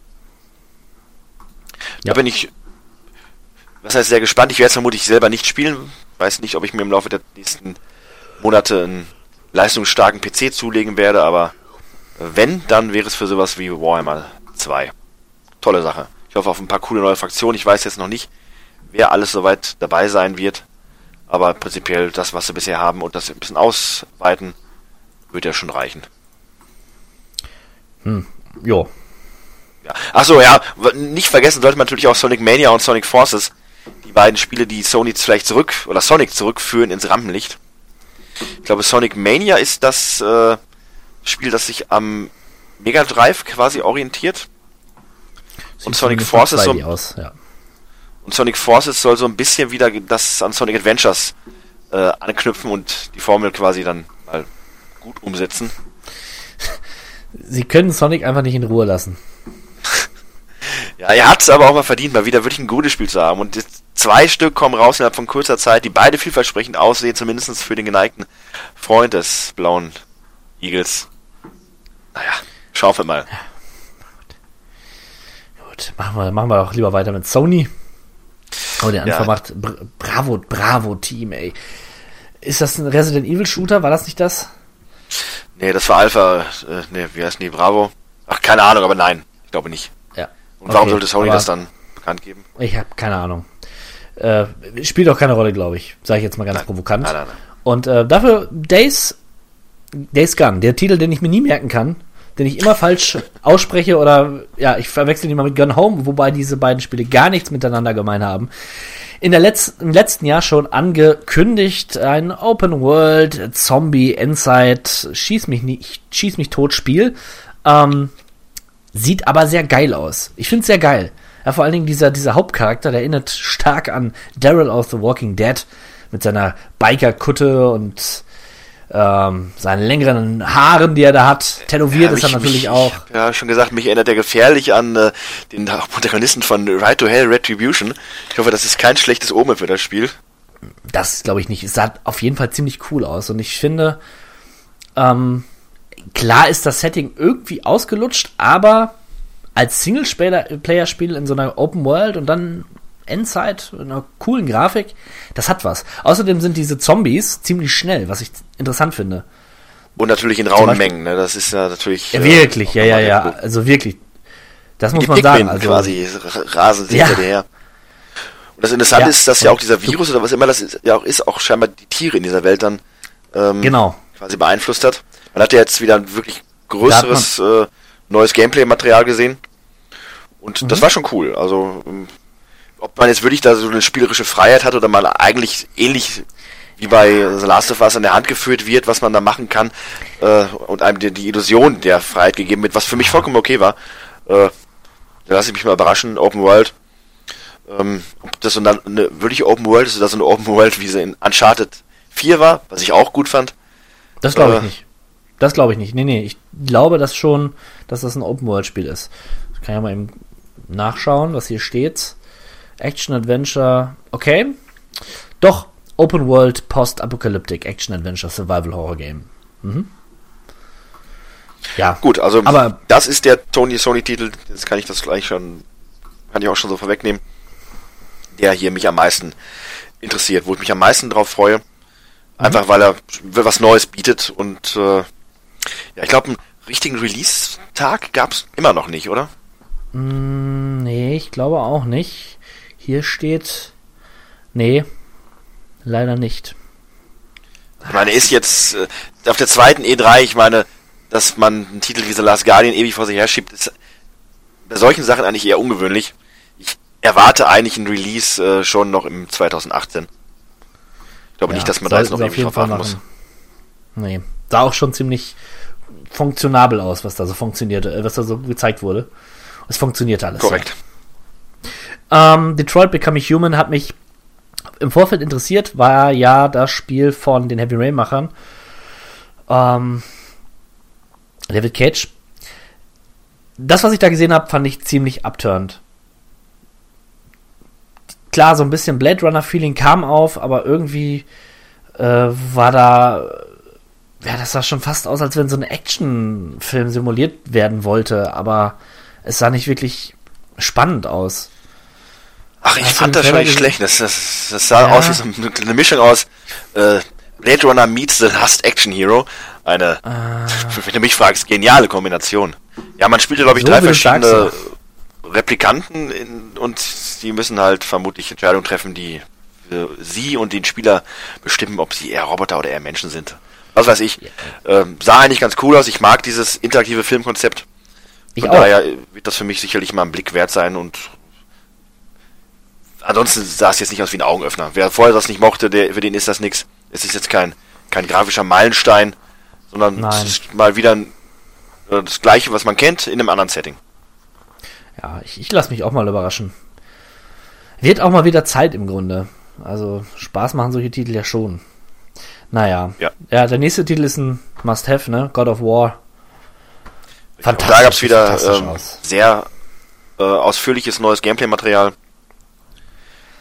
Da Ja. bin ich, was heißt sehr gespannt. Ich werde es vermutlich selber nicht spielen. Weiß nicht, ob ich mir im Laufe der nächsten Monate einen leistungsstarken PC zulegen werde, aber wenn, dann wäre es für sowas wie Warhammer 2. Tolle Sache. Ich hoffe auf ein paar coole neue Fraktionen. Ich weiß jetzt noch nicht, wer alles soweit dabei sein wird. Aber prinzipiell das, was sie bisher haben und das ein bisschen ausweiten, wird ja schon reichen. Jo. Ja. Achso, ja, nicht vergessen sollte man natürlich auch Sonic Mania und Sonic Forces. Die beiden Spiele, die Sony vielleicht zurück, oder Sonic zurückführen ins Rampenlicht. Ich glaube, Sonic Mania ist das äh, Spiel, das sich am Mega Drive quasi orientiert. Und Sieht Sonic zumindest Forces so, 2D aus, ja. und Sonic Forces soll so ein bisschen wieder das an Sonic Adventures äh, anknüpfen und die Formel quasi dann mal gut umsetzen. [laughs] Sie können Sonic einfach nicht in Ruhe lassen. [laughs] Ja, er hat es aber auch mal verdient, mal wieder wirklich ein gutes Spiel zu haben. Und jetzt zwei Stück kommen raus innerhalb von kurzer Zeit, die beide vielversprechend aussehen, zumindest für den geneigten Freund des blauen Eagles. Naja, schauen wir mal. Gut, machen wir, machen wir doch lieber weiter mit Sony. Oh, der Anfang Ja. macht Br Bravo, Bravo Team, ey. Ist das ein Resident Evil Shooter? War das nicht das? Nee, das war Alpha, äh, nee, wie heißt die, Bravo? Ach, keine Ahnung, aber nein, ich glaube nicht. Ja. Und warum Okay, sollte Sony das dann bekannt geben? Ich habe keine Ahnung. Äh, spielt auch keine Rolle, glaube ich. Sage ich jetzt mal ganz Nein. provokant. Nein, nein. Und äh, dafür Days, Days Gone, der Titel, den ich mir nie merken kann, den ich immer falsch [laughs] ausspreche oder ja, ich verwechsel ihn mal mit Gone Home, wobei diese beiden Spiele gar nichts miteinander gemein haben. In der letzten, im letzten Jahr schon angekündigt, ein Open World Zombie Endzeit schieß mich nicht, schieß mich tot Spiel. Ähm, Sieht aber sehr geil aus. Ich finde es sehr geil. Ja, vor allen Dingen dieser, dieser Hauptcharakter, der erinnert stark an Daryl aus The Walking Dead mit seiner Bikerkutte und ähm, seinen längeren Haaren, die er da hat. Tätowiert ist er natürlich mich, auch. Ja schon gesagt, mich erinnert er gefährlich an äh, den Protagonisten von Right to Hell Retribution. Ich hoffe, das ist kein schlechtes Omen für das Spiel. Das glaube ich nicht. Es sah auf jeden Fall ziemlich cool aus. Und ich finde, ähm, klar ist das Setting irgendwie ausgelutscht, aber als Singleplayer-Spiel in so einer Open World und dann Endzeit, in einer coolen Grafik, das hat was. Außerdem sind diese Zombies ziemlich schnell, was ich interessant finde. Und natürlich in rauen Mengen, ne? Das ist ja natürlich. Ja, äh, wirklich, auch ja, ja, ja. Also wirklich. Das muss man Pikmin sagen. Also, quasi rasen sie Ja. hinter dir her. Und das Interessante Ja. ist, dass ja auch dieser Virus oder was immer das ist, ja auch ist, auch scheinbar die Tiere in dieser Welt dann ähm, Genau. quasi beeinflusst hat. Man hat ja jetzt wieder ein wirklich größeres äh, neues Gameplay-Material gesehen. Und Mhm. das war schon cool. Also, ähm, ob man jetzt wirklich da so eine spielerische Freiheit hat oder man eigentlich ähnlich wie bei The Last of Us an der Hand geführt wird, was man da machen kann, äh, und einem die, die Illusion der Freiheit gegeben wird, was für mich vollkommen okay war. Äh, da lasse ich mich mal überraschen, Open World. Ähm, ob das so eine, eine wirkliche Open World ist oder so eine Open World, wie sie in Uncharted 4 war, was ich auch gut fand. Das glaube ich Äh. nicht. Das glaube ich nicht. Nee, nee, ich glaube das schon, dass das ein Open-World-Spiel ist. Ich kann ja mal eben nachschauen, was hier steht. Action-Adventure, okay. Doch, Open-World, Post-Apocalyptic, Action-Adventure, Survival-Horror-Game. Mhm. Ja, Gut, also Aber- das ist der Tony Sony-Titel, jetzt kann ich das gleich schon, kann ich auch schon so vorwegnehmen, der hier mich am meisten interessiert, wo ich mich am meisten drauf freue. Einfach weil er was Neues bietet und äh, ja, ich glaube, einen richtigen Release-Tag gab's immer noch nicht, oder? Mm, nee, ich glaube auch nicht. Hier steht, nee, leider nicht. Ich meine, ist jetzt äh, auf der zweiten E3, ich meine, dass man einen Titel wie The Last Guardian ewig vor sich her schiebt, ist bei solchen Sachen eigentlich eher ungewöhnlich. Ich erwarte eigentlich ein Release äh, schon noch im 2018. Ich glaube Ja, nicht, dass man da jetzt noch jeden drauf warten muss. Nee, sah auch schon ziemlich funktionabel aus, was da so funktionierte, äh, was da so gezeigt wurde. Es funktionierte alles. Korrekt. Ja. Ähm, Detroit Becoming Human hat mich im Vorfeld interessiert, war ja das Spiel von den Heavy Rain Machern. Ähm, David Cage. Das, was ich da gesehen habe, fand ich ziemlich abturnt. Klar, so ein bisschen Blade Runner Feeling kam auf, aber irgendwie äh, war da ja, das sah schon fast aus, als wenn so ein Actionfilm simuliert werden wollte, aber es sah nicht wirklich spannend aus. Ach, ich Hast fand das schon nicht schlecht. Das, das, das sah Ja. aus wie so eine, Mischung aus äh, Blade Runner meets The Last Action Hero. Eine, Ah. [laughs] wenn du mich fragst, geniale Kombination. Ja, man spielte, glaube ich, So drei verschiedene Replikanten in, und die müssen halt vermutlich Entscheidungen treffen, die für sie und den Spieler bestimmen, ob sie eher Roboter oder eher Menschen sind. Was weiß ich. Ähm, sah eigentlich ganz cool aus. Ich mag dieses interaktive Filmkonzept. Ich Von auch. daher wird das für mich sicherlich mal ein Blick wert sein und ansonsten sah es jetzt nicht aus wie ein Augenöffner. Wer vorher das nicht mochte, der, für den ist das nix. Es ist jetzt kein, kein grafischer Meilenstein, sondern Nein. es ist mal wieder ein, äh, das gleiche, was man kennt, in einem anderen Setting. Ja, ich, ich lasse mich auch mal überraschen. Wird auch mal wieder Zeit im Grunde. Also Spaß machen solche Titel ja schon. Naja. Ja. Ja, der nächste Titel ist ein Must-Have, ne? God of War. Fantastisch. da gab es wieder ähm, sehr äh, ausführliches neues Gameplay-Material.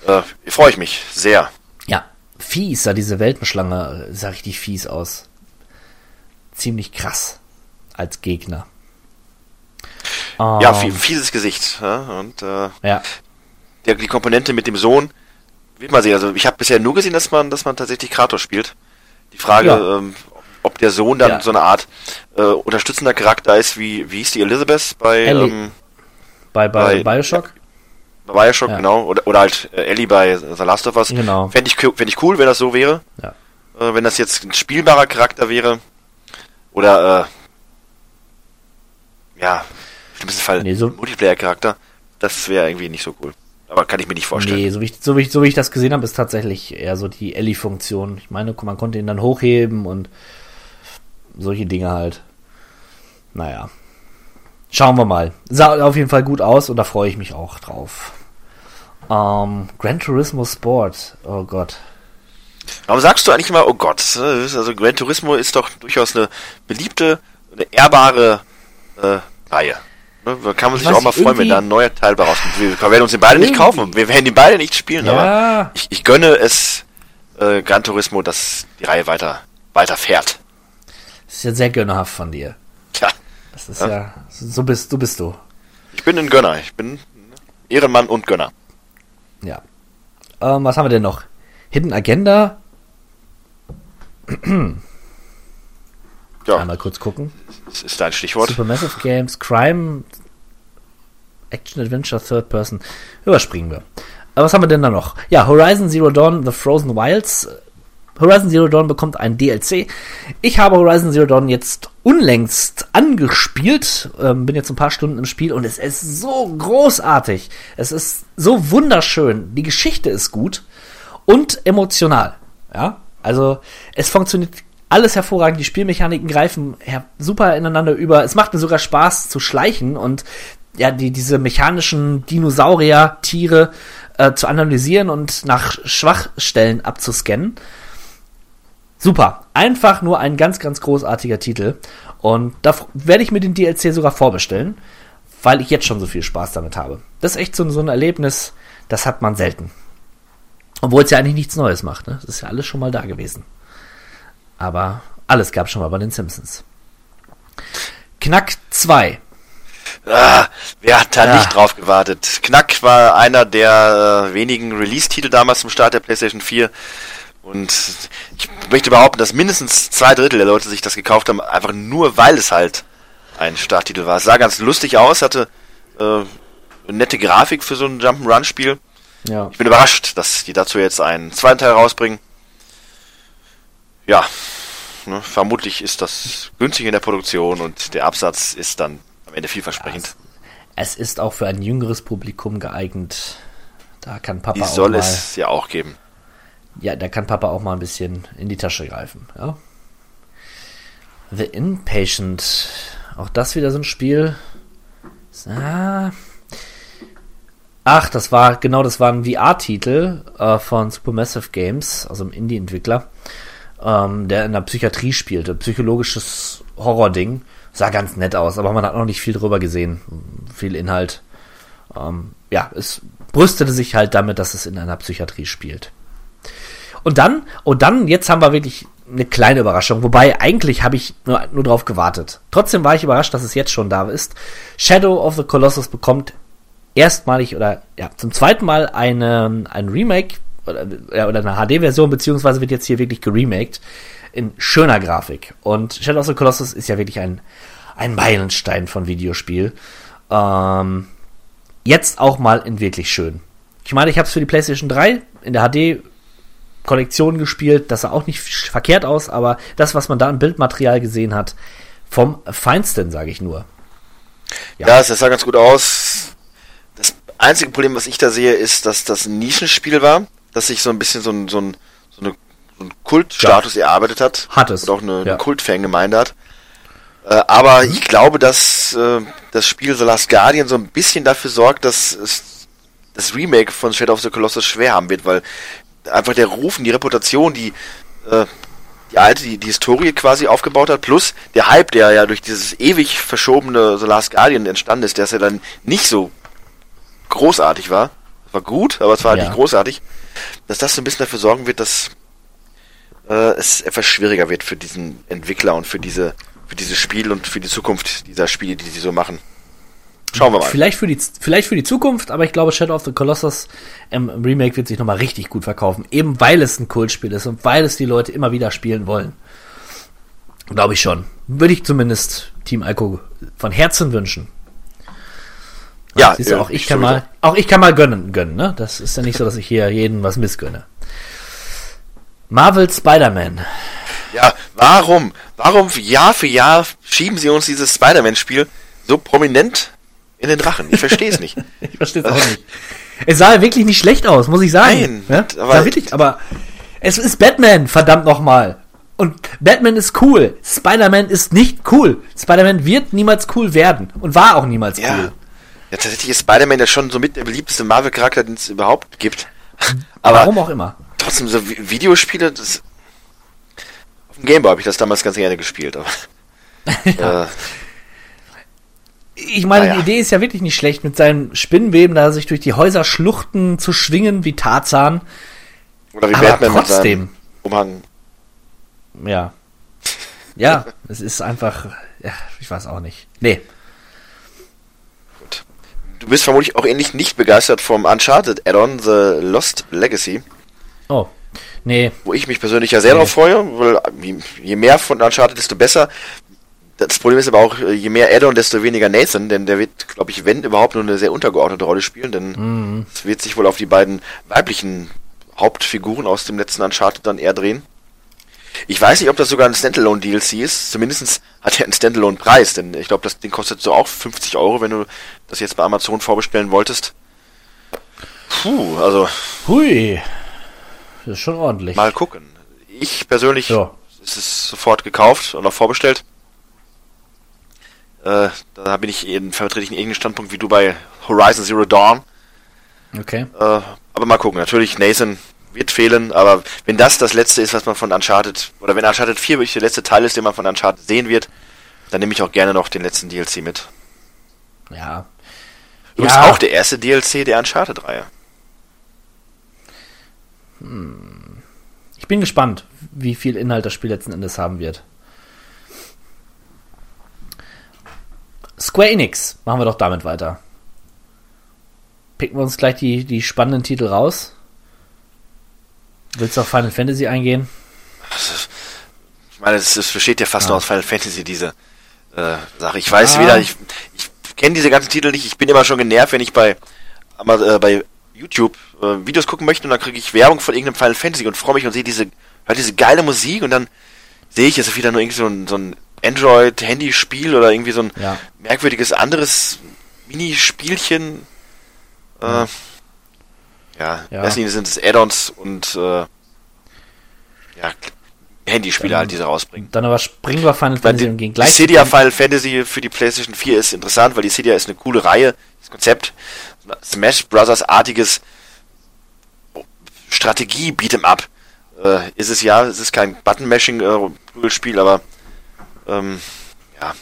Äh, freue ich mich sehr. Ja, fies sah diese Weltenschlange, sah richtig fies aus. Ziemlich krass als Gegner. Ja, Ähm, fie- fieses Gesicht. Ja? Und äh, ja. der, die Komponente mit dem Sohn, wird mal sehen. Also ich habe bisher nur gesehen, dass man, dass man tatsächlich Kratos spielt. Die Frage, Ja. ähm, ob der Sohn dann Ja. so eine Art äh, unterstützender Charakter ist, wie, wie hieß die Elizabeth bei, ähm, Bei, bei, bei- Bioshock? bei Bioshock, Ja. genau, oder, oder halt äh, Ellie bei The Last of Us. Genau. Fände ich, fänd ich cool, wenn das so wäre. Ja. Äh, wenn das jetzt ein spielbarer Charakter wäre. Oder, äh, ja, im schlimmsten Fall Nee, so- ein Multiplayer-Charakter. Das wäre irgendwie nicht so cool. Aber kann ich mir nicht vorstellen. Nee, so wie, ich, so, wie ich, so wie ich das gesehen habe, ist tatsächlich eher so die Ellie-Funktion. Ich meine, man konnte ihn dann hochheben und solche Dinge halt. Naja. Schauen wir mal. Sah auf jeden Fall gut aus und da freue ich mich auch drauf. Ähm, Gran Turismo Sport. Oh Gott. Warum sagst du eigentlich immer, oh Gott, ist also Gran Turismo ist doch durchaus eine beliebte, eine ehrbare äh, Reihe. Ne, Da kann man Ich sich auch mal freuen, wenn da ein neuer Teil bei rauskommt. Wir werden uns den beide nicht kaufen. Wir werden die beide nicht spielen, aber Ja, ich, ich gönne es äh, Gran Turismo, dass die Reihe weiter, weiter fährt. Das ist ja sehr gönnerhaft von dir. Tja, Das ist ja, so bist, so bist du. ich bin ein Gönner. Ich bin Ehrenmann und Gönner. Ja. Ähm, was haben wir denn noch? Hidden Agenda. Ja, Einmal kurz gucken. das ist dein Stichwort. Supermassive Games, Crime, Action Adventure, Third Person. Überspringen wir. Aber was haben wir denn da noch? Ja, Horizon Zero Dawn, The Frozen Wilds. Horizon Zero Dawn bekommt ein DLC. Ich habe Horizon Zero Dawn jetzt unlängst angespielt, ähm, bin jetzt ein paar Stunden im Spiel und es ist so großartig. Es ist so wunderschön. Die Geschichte ist gut und emotional. Ja, also es funktioniert alles hervorragend. Die Spielmechaniken greifen super ineinander über. Es macht mir sogar Spaß zu schleichen und ja, die, diese mechanischen Dinosaurier-Tiere äh, zu analysieren und nach Schwachstellen abzuscannen. Super. Einfach nur ein ganz, ganz großartiger Titel. Und da werde ich mir den DLC sogar vorbestellen, weil ich jetzt schon so viel Spaß damit habe. Das ist echt so, so ein Erlebnis, das hat man selten. Obwohl es ja eigentlich nichts Neues macht. Ne? Das ist ja alles schon mal da gewesen. Aber alles gab schon mal bei den Simpsons. Knack 2. Ah, wer hat da Ja. nicht drauf gewartet? Knack war einer der äh, wenigen Release-Titel damals zum Start der PlayStation 4. Und ich möchte behaupten, dass mindestens zwei Drittel der Leute sich das gekauft haben, einfach nur weil es halt ein Starttitel war. Es sah ganz lustig aus, hatte äh, eine nette Grafik für so ein Jump'n'Run-Spiel. Ja. Ich bin überrascht, dass die dazu jetzt einen zweiten Teil rausbringen. Ja, ne, vermutlich ist das günstig in der Produktion und der Absatz ist dann am Ende vielversprechend. Es ist auch für ein jüngeres Publikum geeignet. Da kann Papa Die auch soll es ja auch geben. Ja, da kann Papa auch mal ein bisschen in die Tasche greifen. Ja. The Inpatient. Auch das wieder so ein Spiel. Ah. Ach, das war, genau, das war ein VR-Titel äh, von Supermassive Games, also einem Indie-Entwickler, ähm, der in der Psychiatrie spielte. Psychologisches Horror-Ding. Sah ganz nett aus, aber man hat noch nicht viel drüber gesehen. Viel Inhalt. Ähm, ja, es brüstete sich halt damit, dass es in einer Psychiatrie spielt. Und dann, und dann, jetzt haben wir wirklich eine kleine Überraschung, wobei eigentlich habe ich nur, nur drauf gewartet. Trotzdem war ich überrascht, dass es jetzt schon da ist. Shadow of the Colossus bekommt erstmalig oder ja, zum zweiten Mal eine, ein Remake oder, ja, oder eine HD-Version, beziehungsweise wird jetzt hier wirklich geremaked in schöner Grafik. Und Shadow of the Colossus ist ja wirklich ein, ein Meilenstein von Videospiel. Ähm, jetzt auch mal in wirklich schön. Ich meine, ich habe es für die PlayStation 3 in der HD Kollektion gespielt. Das sah auch nicht verkehrt aus, aber das, was man da an Bildmaterial gesehen hat, vom Feinsten, sage ich nur. Ja, ja, es sah ganz gut aus. Das einzige Problem, was ich da sehe, ist, dass das ein Nischenspiel war, dass sich so ein bisschen so ein, so ein, so eine, so ein Kultstatus ja. erarbeitet hat. Hat es. Und auch eine, ja. eine Kultfangemeinde hat. Äh, aber ich glaube, dass äh, das Spiel The Last Guardian so ein bisschen dafür sorgt, dass es das Remake von Shadow of the Colossus schwer haben wird, weil einfach der Ruf und die Reputation, die äh, die alte, die, die Historie quasi aufgebaut hat, plus der Hype, der ja durch dieses ewig verschobene The Last Guardian entstanden ist, der es ja dann nicht so großartig war. War gut, aber es war halt ja. nicht großartig. Dass das so ein bisschen dafür sorgen wird, dass äh, es etwas schwieriger wird für diesen Entwickler und für diese für dieses Spiel und für die Zukunft dieser Spiele, die sie so machen. Schauen wir mal. Vielleicht für die, vielleicht für die Zukunft, aber ich glaube, Shadow of the Colossus im Remake wird sich nochmal richtig gut verkaufen. Eben weil es ein Kultspiel ist und weil es die Leute immer wieder spielen wollen. Glaube ich schon. Würde ich zumindest Team Alko von Herzen wünschen. Ja, Siehst du, ja, auch ich, ich kann sowieso. mal, auch ich kann mal gönnen, gönnen, ne? Das ist ja nicht so, dass ich hier jeden was missgönne. Marvel Spider-Man. Ja, warum? Warum Jahr für Jahr schieben sie uns dieses Spider-Man-Spiel so prominent in den Drachen? Ich verstehe es nicht. [laughs] ich verstehe es auch nicht. Es sah wirklich nicht schlecht aus, muss ich sagen. Nein, ja? aber, wirklich, aber es ist Batman, verdammt nochmal. Und Batman ist cool. Spider-Man ist nicht cool. Spider-Man wird niemals cool werden. Und war auch niemals ja. cool. Ja, tatsächlich ist Spider-Man ja schon so mit der beliebteste Marvel-Charakter, den es überhaupt gibt. [laughs] Aber Warum auch immer. Trotzdem, so Videospiele, das dem Gameboy habe ich das damals ganz gerne gespielt. Aber, [laughs] ja. äh, ich meine, ja. die Idee ist ja wirklich nicht schlecht, mit seinem Spinnenweben da sich durch die Häuser schluchten zu schwingen wie Tarzan. Oder wie aber Batman trotzdem. mit Umhang. Ja. Ja, es ist einfach, ja, ich weiß auch nicht. Nee. Gut. Du bist vermutlich auch ähnlich nicht begeistert vom Uncharted Add-on The Lost Legacy. Oh. Nee. Wo ich mich persönlich ja sehr nee. darauf freue, weil je mehr von Uncharted, desto besser. Das Problem ist aber auch, je mehr Addon, desto weniger Nathan, denn der wird, glaube ich, wenn überhaupt nur eine sehr untergeordnete Rolle spielen, denn mhm. es wird sich wohl auf die beiden weiblichen Hauptfiguren aus dem letzten Uncharted dann eher drehen. Ich weiß nicht, ob das sogar ein Standalone-DLC ist. Zumindest hat er einen Standalone-Preis, denn ich glaube, das Ding kostet so auch 50 Euro, wenn du das jetzt bei Amazon vorbestellen wolltest. Puh, also. Hui. Das ist schon ordentlich. Mal gucken. Ich persönlich ja. ist es sofort gekauft und auch vorbestellt. Äh, da bin ich eben, vertrete ich einen ähnlichen Standpunkt wie du bei Horizon Zero Dawn. Okay. Äh, aber mal gucken. Natürlich, Nathan wird fehlen, aber wenn das das letzte ist, was man von Uncharted, oder wenn Uncharted 4 wirklich der letzte Teil ist, den man von Uncharted sehen wird, dann nehme ich auch gerne noch den letzten DLC mit. Ja. Du ja. bist auch der erste DLC der Uncharted-Reihe. Hm. Ich bin gespannt, wie viel Inhalt das Spiel letzten Endes haben wird. Square Enix, machen wir doch damit weiter. Picken wir uns gleich die, die spannenden Titel raus. Willst du auf Final Fantasy eingehen? Ich meine, es besteht ja fast ja. nur aus Final Fantasy, diese äh, Sache. Ich weiß ja. wieder, ich, ich kenne diese ganzen Titel nicht. Ich bin immer schon genervt, wenn ich bei, äh, bei YouTube äh, Videos gucken möchte und dann kriege ich Werbung von irgendeinem Final Fantasy und freue mich und sehe diese, diese geile Musik und dann sehe ich, es ist wieder nur irgendwie so ein, so ein Android-Handyspiel oder irgendwie so ein ja. merkwürdiges anderes Minispielchen. Äh, ja, ja. Letztendlich sind es Add-ons und äh, ja, Handyspiele halt, die sie rausbringen. Dann aber springen wir Final Fantasy die, und gehen die gleich. Cydia Final Fantasy für die PlayStation 4 ist interessant, weil die Cydia ist eine coole Reihe, das Konzept, Smash Brothers artiges Strategie Beat'em Up. Äh, ist es ja, es ist kein Button Mashing äh, aber ähm, ja,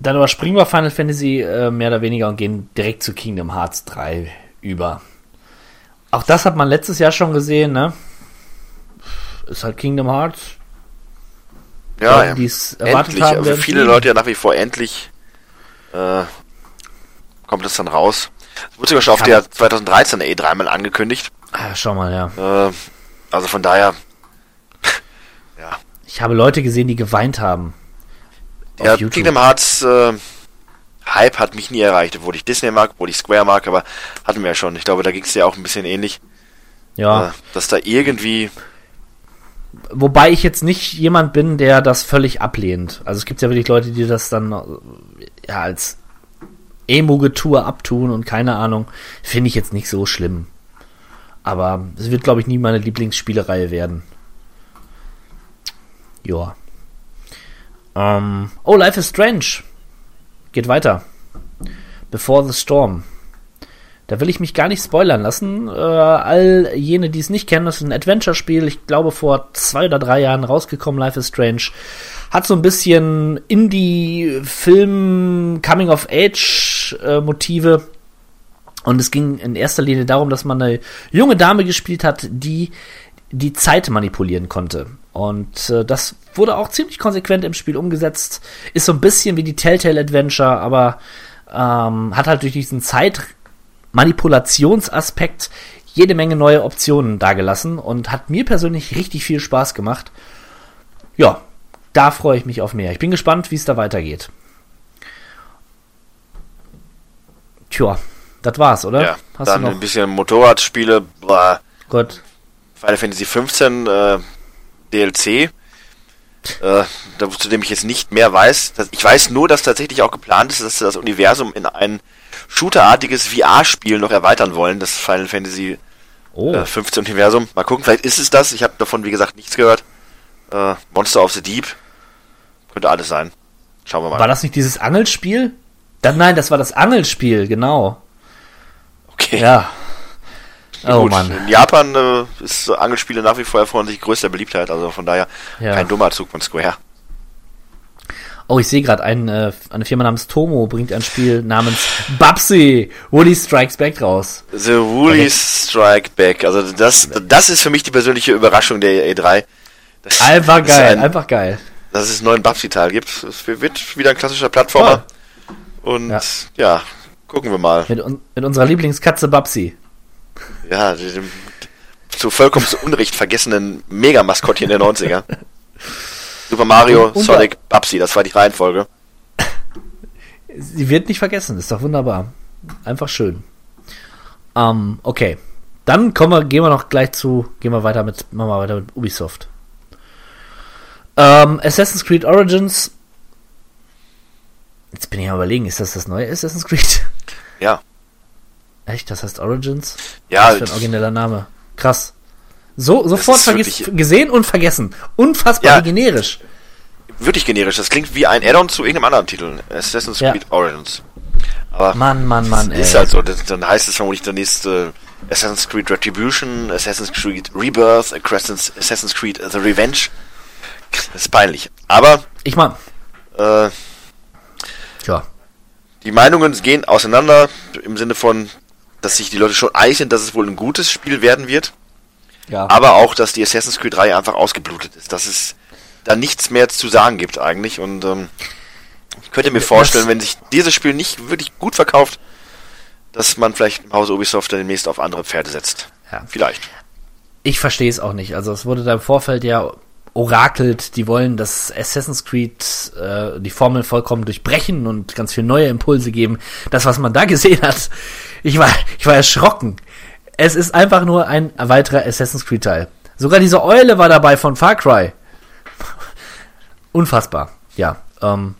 Dann überspringen wir Final Fantasy äh, mehr oder weniger und gehen direkt zu Kingdom Hearts 3 über. Auch das hat man letztes Jahr schon gesehen, ne? Ist halt Kingdom Hearts. ja, ja. erwartet endlich, haben, aber werden viele. Leute ja nach wie vor endlich äh, kommt es dann raus. Es wurde sogar schon auf der 2013 E3 mal angekündigt. Ah, schau mal, ja. Äh, also von daher, ja, Ich habe Leute gesehen, die geweint haben. Ja, YouTube. Kingdom Hearts äh, Hype hat mich nie erreicht, obwohl ich Disney mag, obwohl ich Square mag, aber hatten wir ja schon. Ich glaube, da ging es ja auch ein bisschen ähnlich, Ja. äh, dass da irgendwie, Wobei ich jetzt nicht jemand bin, der das völlig ablehnt. Also es gibt ja wirklich Leute, die das dann äh, ja als Emo-Getue abtun und keine Ahnung. Finde ich jetzt nicht so schlimm. Aber es wird, glaube ich, nie meine Lieblingsspielereihe werden. Ja. Ähm, oh, Life is Strange. Geht weiter. Before the Storm. Da will ich mich gar nicht spoilern lassen. Äh, all jene, die es nicht kennen, das ist ein Adventure-Spiel. Ich glaube, vor zwei oder drei Jahren rausgekommen, Life is Strange. Hat so ein bisschen Indie-Film, Coming-of-Age-Motive. Und es ging in erster Linie darum, dass man eine junge Dame gespielt hat, die die Zeit manipulieren konnte. Und äh, das wurde auch ziemlich konsequent im Spiel umgesetzt. Ist so ein bisschen wie die Telltale Adventure, aber ähm, hat halt durch diesen Zeitmanipulationsaspekt jede Menge neue Optionen dargelassen und hat mir persönlich richtig viel Spaß gemacht. Ja, da freue ich mich auf mehr. Ich bin gespannt, wie es da weitergeht. Tja, das war's, oder? ja, Hast dann du ein noch? bisschen Motorradspiele, boah, Gut. Final Fantasy 15 äh, DLC, äh, zu dem ich jetzt nicht mehr weiß. Ich weiß nur, dass tatsächlich auch geplant ist, dass sie das Universum in ein shooterartiges VR-Spiel noch erweitern wollen, das Final Fantasy Oh, äh, 15 Universum. Mal gucken, vielleicht ist es das. Ich habe davon, wie gesagt, nichts gehört. Äh, Monster of the Deep. Könnte alles sein. Schauen wir mal. war das nicht dieses Angelspiel? Dann, nein, das war das Angelspiel, genau. okay. Ja. Oh Gut, Mann. In Japan äh, ist Angelspiele nach wie vor erfreuen sich größter Beliebtheit. Also von daher Ja. kein dummer Zug von Square. Oh, ich sehe gerade, ein, äh, eine Firma namens Tomo bringt ein Spiel namens Babsy Woody Strikes Back raus. The Woolly Strike Back. Also das, das ist für mich die persönliche Überraschung der E3. Das, [laughs] Einfach geil, ein- einfach geil. dass es einen neuen Babsy-Teil gibt. Es wird wieder ein klassischer Plattformer. Und Ja. ja. gucken wir mal. Mit, un mit unserer Lieblingskatze Babsi. Ja, dem zu vollkommen zu Unrecht vergessenen Mega-Maskottchen der 90er. Super Mario, Und- und- Sonic, Babsy, das war die Reihenfolge. Sie wird nicht vergessen, ist doch wunderbar. Einfach schön. Ähm, okay. Dann kommen wir, gehen wir noch gleich zu, gehen wir weiter mit, machen wir weiter mit Ubisoft. Ähm, Assassin's Creed Origins. Jetzt bin ich am überlegen, ist das das neue Assassin's Creed? Ja. Echt, das heißt Origins? Ja, Was für ein origineller Name. Krass. So, sofort ist wirklich- gesehen und vergessen. Unfassbar Ja. generisch. wirklich generisch. Das klingt wie ein Add-on zu irgendeinem anderen Titel. Assassin's Ja. Creed Origins. Aber Mann, Mann, Mann, ey. ist halt so. Das, dann heißt es vermutlich der nächste Assassin's Creed Retribution, Assassin's Creed Rebirth, Assassin's, Creed The Revenge. Das ist peinlich. Aber Ich mein, äh, tja. die Meinungen gehen auseinander im Sinne von, dass sich die Leute schon sind, dass es wohl ein gutes Spiel werden wird. Ja. aber auch, dass die Assassin's Creed 3 einfach ausgeblutet ist, dass es da nichts mehr zu sagen gibt eigentlich und ähm, ich könnte mir vorstellen, Das- wenn sich dieses Spiel nicht wirklich gut verkauft, dass man vielleicht im Hause Ubisoft dann demnächst auf andere Pferde setzt. Ja. Vielleicht. Ich verstehe es auch nicht. Also es wurde da im Vorfeld ja orakelt, die wollen das Assassin's Creed äh, die Formel vollkommen durchbrechen und ganz viel neue Impulse geben. Das, was man da gesehen hat, ich war, ich war erschrocken. Es ist einfach nur ein weiterer Assassin's Creed Teil. Sogar diese Eule war dabei von Far Cry. Unfassbar. Ja. Ähm,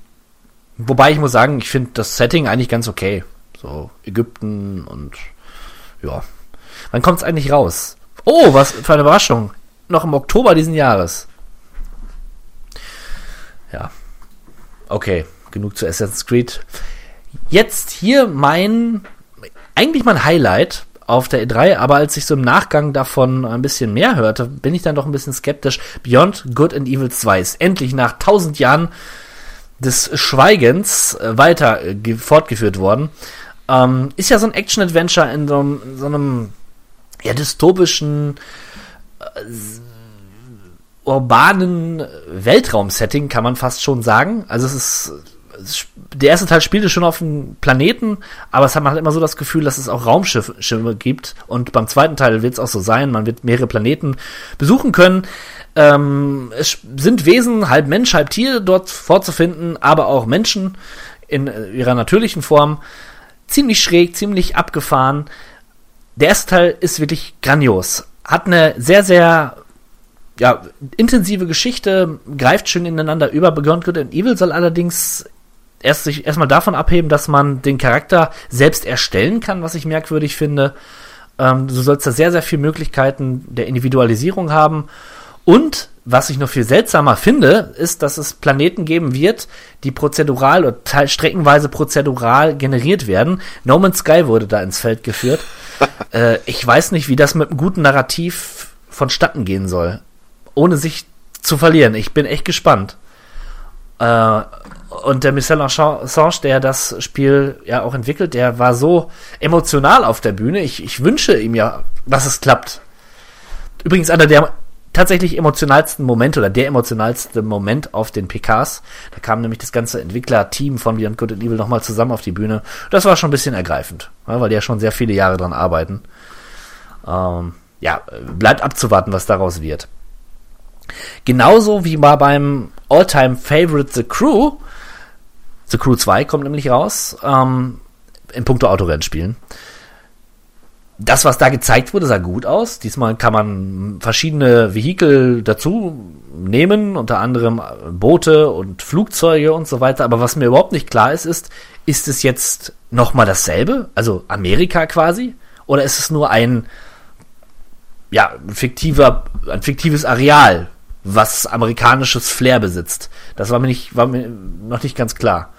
wobei ich muss sagen, ich finde das Setting eigentlich ganz okay. So Ägypten und ja. Wann kommt es eigentlich raus? Oh, was für eine Überraschung. noch im Oktober diesen Jahres. Ja. Okay, genug zu Assassin's Creed. Jetzt hier mein, eigentlich mein Highlight auf der E3, aber als ich so im Nachgang davon ein bisschen mehr hörte, bin ich dann doch ein bisschen skeptisch. Beyond Good and Evil 2 ist endlich nach tausend Jahren des Schweigens äh, weiter äh, fortgeführt worden. Ähm, ist ja so ein Action-Adventure in so einem, so einem ja, dystopischen, äh, urbanen Weltraum-Setting, kann man fast schon sagen. Also es ist, der erste Teil spielte schon auf einem Planeten, aber es hat man halt immer so das Gefühl, dass es auch Raumschiffe gibt. Und beim zweiten Teil wird es auch so sein, man wird mehrere Planeten besuchen können. Ähm, es sind Wesen, halb Mensch, halb Tier dort vorzufinden, aber auch Menschen in ihrer natürlichen Form. Ziemlich schräg, ziemlich abgefahren. Der erste Teil ist wirklich grandios. Hat eine sehr, sehr ja, intensive Geschichte, greift schön ineinander über. Beyond Good and Evil soll allerdings erst sich erstmal davon abheben, dass man den Charakter selbst erstellen kann, was ich merkwürdig finde. Ähm, du sollst da sehr, sehr viele Möglichkeiten der Individualisierung haben. Und was ich noch viel seltsamer finde, ist, dass es Planeten geben wird, die prozedural oder streckenweise prozedural generiert werden. No Man's Sky wurde da ins Feld geführt. [laughs] äh, ich weiß nicht, wie das mit einem guten Narrativ vonstatten gehen soll ohne sich zu verlieren. Ich bin echt gespannt. Äh, und der Michel Assange, der das Spiel ja auch entwickelt, der war so emotional auf der Bühne. Ich, ich wünsche ihm ja, dass es klappt. Übrigens einer der tatsächlich emotionalsten Momente oder der emotionalste Moment auf den PKs. Da kam nämlich das ganze Entwicklerteam von Beyond Good and Evil nochmal zusammen auf die Bühne. Das war schon ein bisschen ergreifend, weil die ja schon sehr viele Jahre dran arbeiten. Ähm, ja, bleibt abzuwarten, was daraus wird. Genauso wie mal beim Alltime Favorite The Crew. The Crew 2 kommt nämlich raus. Ähm, in puncto Autorennspielen. Das, was da gezeigt wurde, sah gut aus. Diesmal kann man verschiedene Vehikel dazu nehmen, unter anderem Boote und Flugzeuge und so weiter. Aber was mir überhaupt nicht klar ist, ist, ist es jetzt nochmal dasselbe? Also Amerika quasi? Oder ist es nur ein, ja, fiktiver, ein fiktives Areal, was amerikanisches Flair besitzt. Das war mir nicht, war mir noch nicht ganz klar.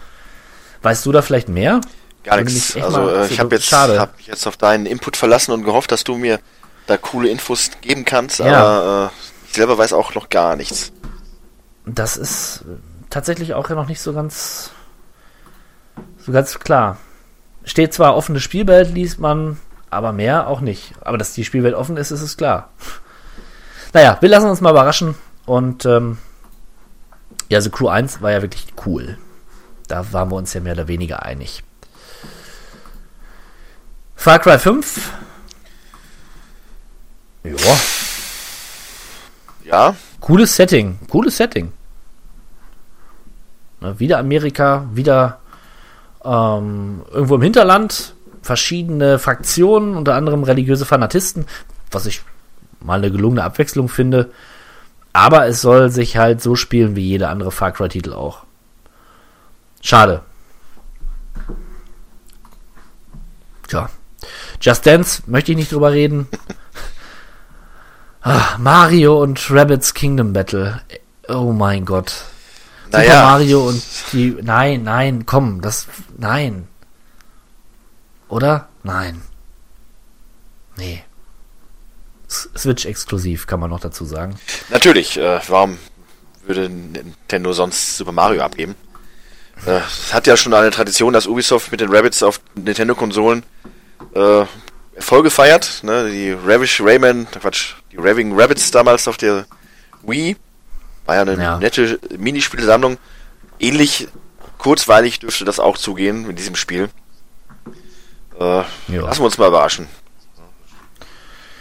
Weißt du da vielleicht mehr? Gar nichts. Also äh, ich habe jetzt, hab mich jetzt auf deinen Input verlassen und gehofft, dass du mir da coole Infos geben kannst, ja. aber äh, ich selber weiß auch noch gar nichts. Das ist tatsächlich auch ja noch nicht so ganz so ganz klar. Steht zwar offene Spielwelt, liest man, aber mehr auch nicht. Aber dass die Spielwelt offen ist, ist es klar. Naja, wir lassen uns mal überraschen. Und ähm, ja, also Crew 1 war ja wirklich cool. Da waren wir uns ja mehr oder weniger einig. Far Cry 5. Ja. Ja. Cooles Setting. Cooles Setting. Na, wieder Amerika, wieder ähm, irgendwo im Hinterland. Verschiedene Fraktionen, unter anderem religiöse Fanatisten, was ich mal eine gelungene Abwechslung finde. Aber es soll sich halt so spielen wie jeder andere Far Cry-Titel auch. Schade. Tja. Just Dance möchte ich nicht drüber reden. ah, Mario und Rabbits Kingdom Battle. Oh mein Gott. Naja. Super Mario und die. Nein, nein, komm, das. Nein. Oder? Nein. Nee. Switch-exklusiv, kann man noch dazu sagen. Natürlich, äh, warum würde Nintendo sonst Super Mario abgeben? Äh, es hat ja schon eine Tradition, dass Ubisoft mit den Rabbits auf Nintendo-Konsolen äh, Erfolge feiert. Ne? Die Ravish Rayman, Quatsch, die Raving Rabbits damals auf der Wii. War ja eine ja. nette Minispielsammlung. Ähnlich kurzweilig dürfte das auch zugehen mit diesem Spiel. Äh, lassen wir uns mal überraschen.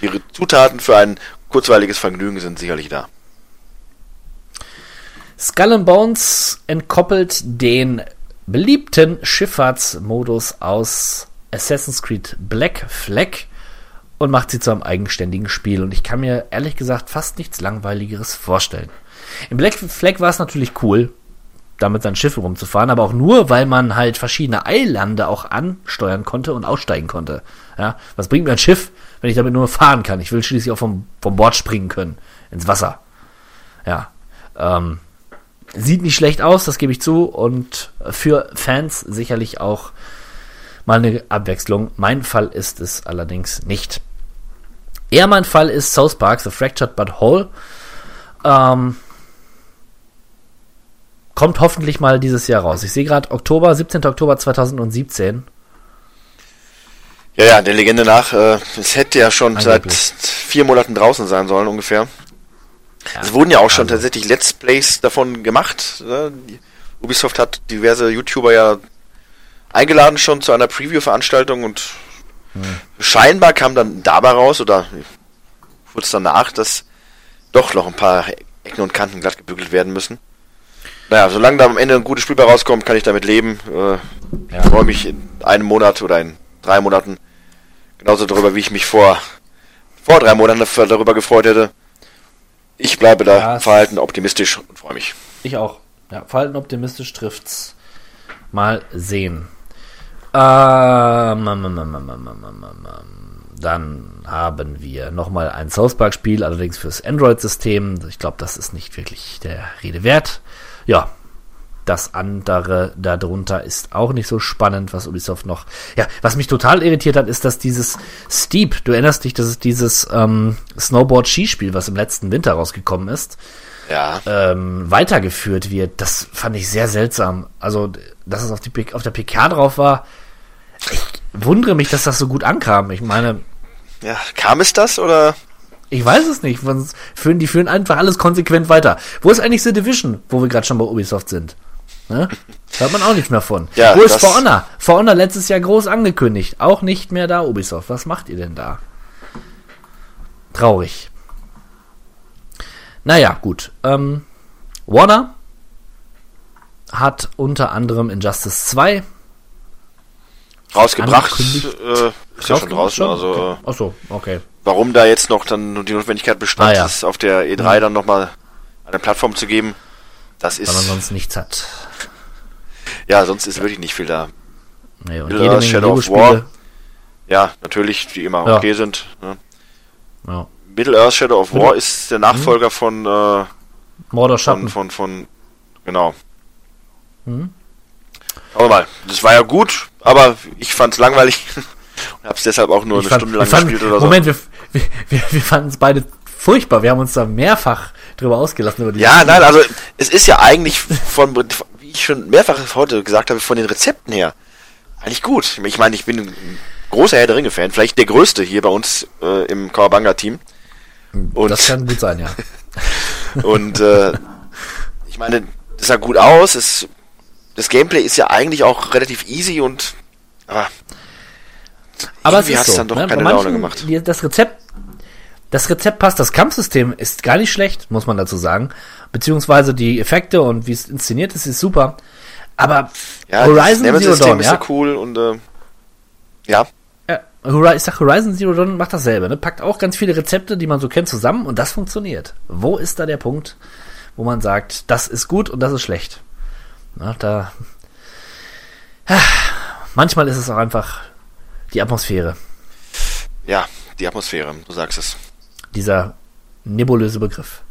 Die Zutaten für ein kurzweiliges Vergnügen sind sicherlich da. Skull and Bones entkoppelt den beliebten Schifffahrtsmodus aus Assassin's Creed Black Flag und macht sie zu einem eigenständigen Spiel. Und ich kann mir ehrlich gesagt fast nichts Langweiligeres vorstellen. In Black Flag war es natürlich cool, damit sein Schiff rumzufahren, aber auch nur, weil man halt verschiedene Eilande auch ansteuern konnte und aussteigen konnte. Ja, was bringt mir ein Schiff, wenn ich damit nur fahren kann? Ich will schließlich auch vom, vom Bord springen können. ins Wasser. Ja. Ähm, sieht nicht schlecht aus, das gebe ich zu. Und für Fans sicherlich auch mal eine Abwechslung. Mein Fall ist es allerdings nicht. Eher mein Fall ist South Park, The Fractured But Whole. Ähm, kommt hoffentlich mal dieses Jahr raus. Ich sehe gerade Oktober, 17. Oktober 2017. Ja, ja, der Legende nach, äh, es hätte ja schon Angeblich. seit vier Monaten draußen sein sollen ungefähr. Es wurden ja auch schon tatsächlich Let's Plays davon gemacht. Ne? Ubisoft hat diverse YouTuber ja eingeladen schon zu einer Preview-Veranstaltung und scheinbar kam dann dabei raus oder kurz danach, dass doch noch ein paar Ecken und Kanten glatt gebügelt werden müssen. Naja, solange da am Ende ein gutes Spiel bei rauskommt, kann ich damit leben. Äh, Ich freue mich in einem Monat oder in drei Monaten genauso darüber, wie ich mich vor, vor drei Monaten darüber gefreut hätte. Ich bleibe da Ja, verhalten optimistisch und freue mich. Ich auch. Ja, Verhalten optimistisch trifft's. Mal sehen. Dann haben wir nochmal ein South Park Spiel, allerdings fürs Android-System. Ich glaube, das ist nicht wirklich der Rede wert. Ja, das andere darunter ist auch nicht so spannend, was Ubisoft noch. Ja, was mich total irritiert hat, ist, dass dieses Steep, du erinnerst dich, das ist dieses ähm, Snowboard-Skispiel, was im letzten Winter rausgekommen ist Ja, ähm, weitergeführt wird, das fand ich sehr seltsam. Also, dass es auf, die, auf der PK drauf war, ich wundere mich, dass das so gut ankam. Ich meine, ja. Kam es das oder? ich weiß es nicht. Führen, die führen einfach alles konsequent weiter. Wo ist eigentlich The Division, wo wir gerade schon bei Ubisoft sind? Ne? Hört man auch nichts mehr von. Ja, wo ist For Honor? For Honor letztes Jahr groß angekündigt. Auch nicht mehr da, Ubisoft. Was macht ihr denn da? Traurig. Naja, gut. Ähm, Warner hat unter anderem Injustice 2 Rausgebracht, äh, ist ja schon draußen, also äh, Okay. Achso, okay. warum da jetzt noch dann die Notwendigkeit bestand, Ah, ja. es auf der E3 dann nochmal eine Plattform zu geben, das Weil man ist, sonst nichts hat. ja, sonst ist wirklich nicht viel da. Nee, und Ja, Menge Shadow of Lego-Spiele. Ja, natürlich, die immer Ja. okay sind. Ne? Ja. Middle-earth Shadow of War ist der Nachfolger von, äh, Mordor von, Schatten. von, von, genau. Mhm. Schauen wir mal. Das war ja gut, aber ich fand's langweilig und [laughs] hab's deshalb auch nur Ich eine fand- Stunde lang fanden- gespielt oder so. Moment, wir, wir, wir, wir fanden es beide furchtbar. Wir haben uns da mehrfach drüber ausgelassen. Über die Ja, nein, also es ist ja eigentlich von, wie ich schon mehrfach heute gesagt habe, von den Rezepten her eigentlich gut. Ich meine, ich bin ein großer Herr der Ringe-Fan, vielleicht der größte hier bei uns äh, im Kawabanga-Team. Und, das kann gut sein, ja. [laughs] und äh, ich meine, das sah gut aus. Es, das Gameplay ist ja eigentlich auch relativ easy und ah, Aber es ist so. dann doch ne? keine Bei Laune manchen- gemacht. Das Rezept, das Rezept passt. Das Kampfsystem ist gar nicht schlecht, muss man dazu sagen. Beziehungsweise die Effekte und wie es inszeniert ist, ist super. Aber ja, Horizon Zero Dawn, ist ja, so cool und äh, ja, Ja, ich sag, Horizon Zero Dawn macht dasselbe, ne? Packt auch ganz viele Rezepte, die man so kennt, zusammen und das funktioniert. Wo ist da der Punkt, wo man sagt, das ist gut und das ist schlecht? Na, da. Ah, Manchmal ist es auch einfach die Atmosphäre, ja, die Atmosphäre, du sagst es. Dieser nebulöse Begriff.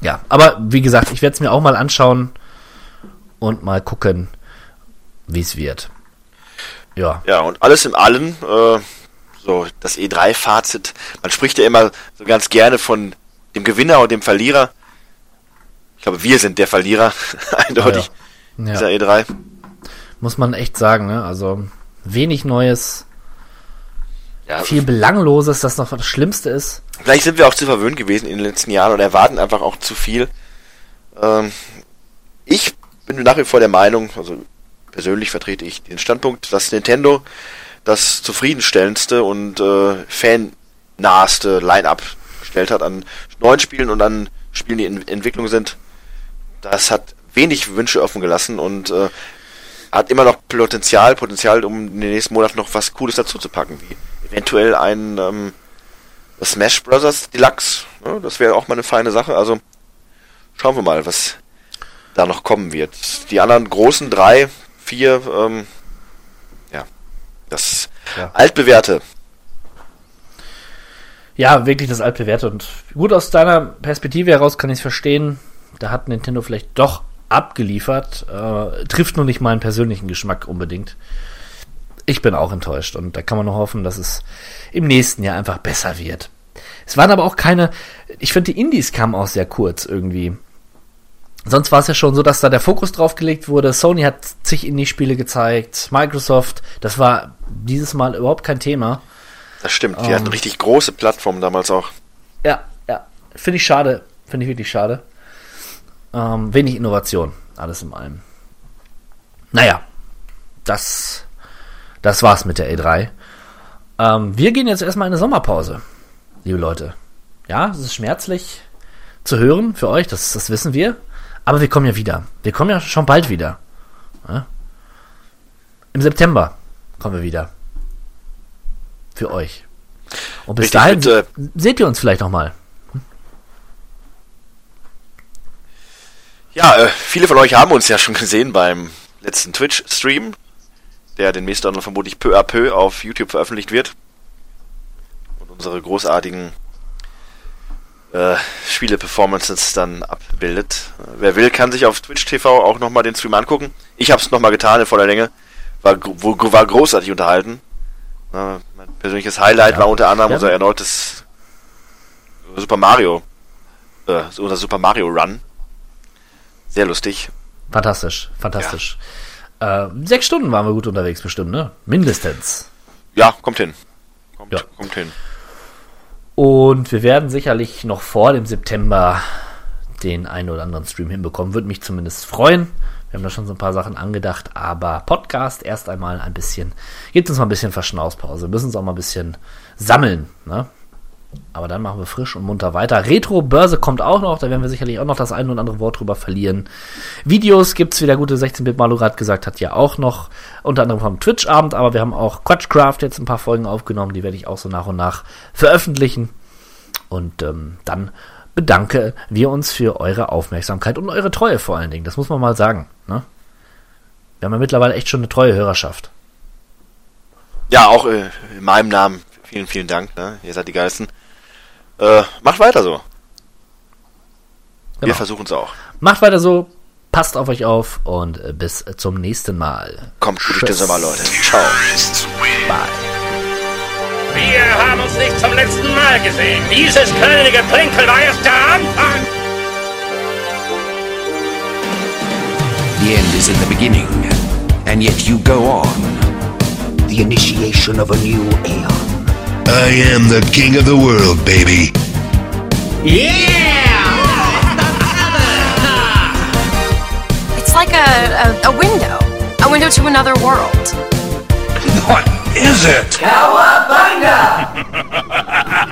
Ja, aber wie gesagt, ich werde es mir auch mal anschauen und mal gucken, wie es wird. Ja, Ja, und alles in allem, äh, so das E3-Fazit, man spricht ja immer so ganz gerne von dem Gewinner und dem Verlierer. Ich glaube, wir sind der Verlierer, [laughs] eindeutig, ja. dieser E3. muss man echt sagen, ne? Also wenig Neues, Ja, viel Belangloses, das noch das Schlimmste ist. Vielleicht sind wir auch zu verwöhnt gewesen in den letzten Jahren und erwarten einfach auch zu viel. Ähm, ich bin nach wie vor der Meinung, also persönlich vertrete ich den Standpunkt, dass Nintendo das zufriedenstellendste und äh, fannaheste Line-up gestellt hat an neuen Spielen und an Spielen, die in Entwicklung sind. Das hat wenig Wünsche offen gelassen und äh, hat immer noch Potenzial, Potenzial, um in den nächsten Monaten noch was Cooles dazu zu packen, wie eventuell ein ähm, Smash Brothers Deluxe. Ne? Das wäre auch mal eine feine Sache. Also schauen wir mal, was da noch kommen wird. Die anderen großen drei, vier, ähm, ja, das Ja. altbewährte. ja, wirklich das altbewährte. Und gut, aus deiner Perspektive heraus kann ich es verstehen. Da hat Nintendo vielleicht doch abgeliefert. Äh, trifft nur nicht meinen persönlichen Geschmack unbedingt. Ich bin auch enttäuscht und da kann man nur hoffen, dass es im nächsten Jahr einfach besser wird. Es waren aber auch keine, ich finde die Indies kamen auch sehr kurz irgendwie. Sonst war es ja schon so, dass da der Fokus drauf gelegt wurde. Sony hat zig Indie-Spiele gezeigt, Microsoft, das war dieses Mal überhaupt kein Thema. Das stimmt, die Ähm. hatten richtig große Plattformen damals auch. Ja, ja. Finde ich schade. Finde ich wirklich schade. Ähm, wenig Innovation. Alles in allem. Naja. Das, das war's mit der E3. Ähm, wir gehen jetzt erstmal in eine Sommerpause. Liebe Leute. Ja, es ist schmerzlich zu hören für euch. Das, das wissen wir. Aber wir kommen ja wieder. Wir kommen ja schon bald wieder. Ja? Im September kommen wir wieder. Für euch. Und bis Richtig, dahin äh, seht ihr uns vielleicht noch mal. Ja, äh, viele von euch haben uns ja schon gesehen beim letzten Twitch-Stream, der den nächsten dann vermutlich peu à peu auf YouTube veröffentlicht wird. Und unsere großartigen äh, Spiele-Performances dann abbildet. Äh, wer will, kann sich auf Twitch TV auch nochmal den Stream angucken. Ich habe es nochmal getan in voller Länge. War, war großartig unterhalten. Äh, mein persönliches Highlight Ja. war unter anderem Ja. unser erneutes Super Mario, äh, unser Super Mario Run. Sehr lustig. Fantastisch, fantastisch. Äh, sechs Stunden waren wir gut unterwegs, bestimmt, ne? Mindestens. Ja, kommt hin. Kommt, Ja. kommt hin. Und wir werden sicherlich noch vor dem September den einen oder anderen Stream hinbekommen. Würde mich zumindest freuen. Wir haben da schon so ein paar Sachen angedacht, aber Podcast erst einmal ein bisschen, gibt uns mal ein bisschen Verschnaufspause. Wir müssen uns auch mal ein bisschen sammeln, ne? Aber dann machen wir frisch und munter weiter. Retro-Börse kommt auch noch, da werden wir sicherlich auch noch das ein oder andere Wort drüber verlieren. Videos gibt's wieder gute 16-Bit, Malu gerade gesagt hat, ja auch noch. Unter anderem vom Twitch-Abend, aber wir haben auch Quatschcraft jetzt ein paar Folgen aufgenommen, die werde ich auch so nach und nach veröffentlichen. Und ähm, dann bedanke wir uns für eure Aufmerksamkeit und eure Treue vor allen Dingen. Das muss man mal sagen. Ne? Wir haben ja mittlerweile echt schon eine treue Hörerschaft. Ja, auch äh, in meinem Namen vielen, vielen Dank. Ne? Ihr seid die Geilsten. Äh, macht weiter so. Wir Genau. versuchen es auch. Macht weiter so, passt auf euch auf und äh, bis zum nächsten Mal. Kommt gut durch den. Sommer, Leute. Ciao. Bye. Wir haben uns nicht zum letzten Mal gesehen. Dieses kleine Geplänkel war erst der Anfang. The end is in the beginning, and yet you go on. The initiation of a new aeon. I am the king of the world, baby. Yeah! It's like a, a, a window. A window to another world. What is it? Cowabunga! [laughs]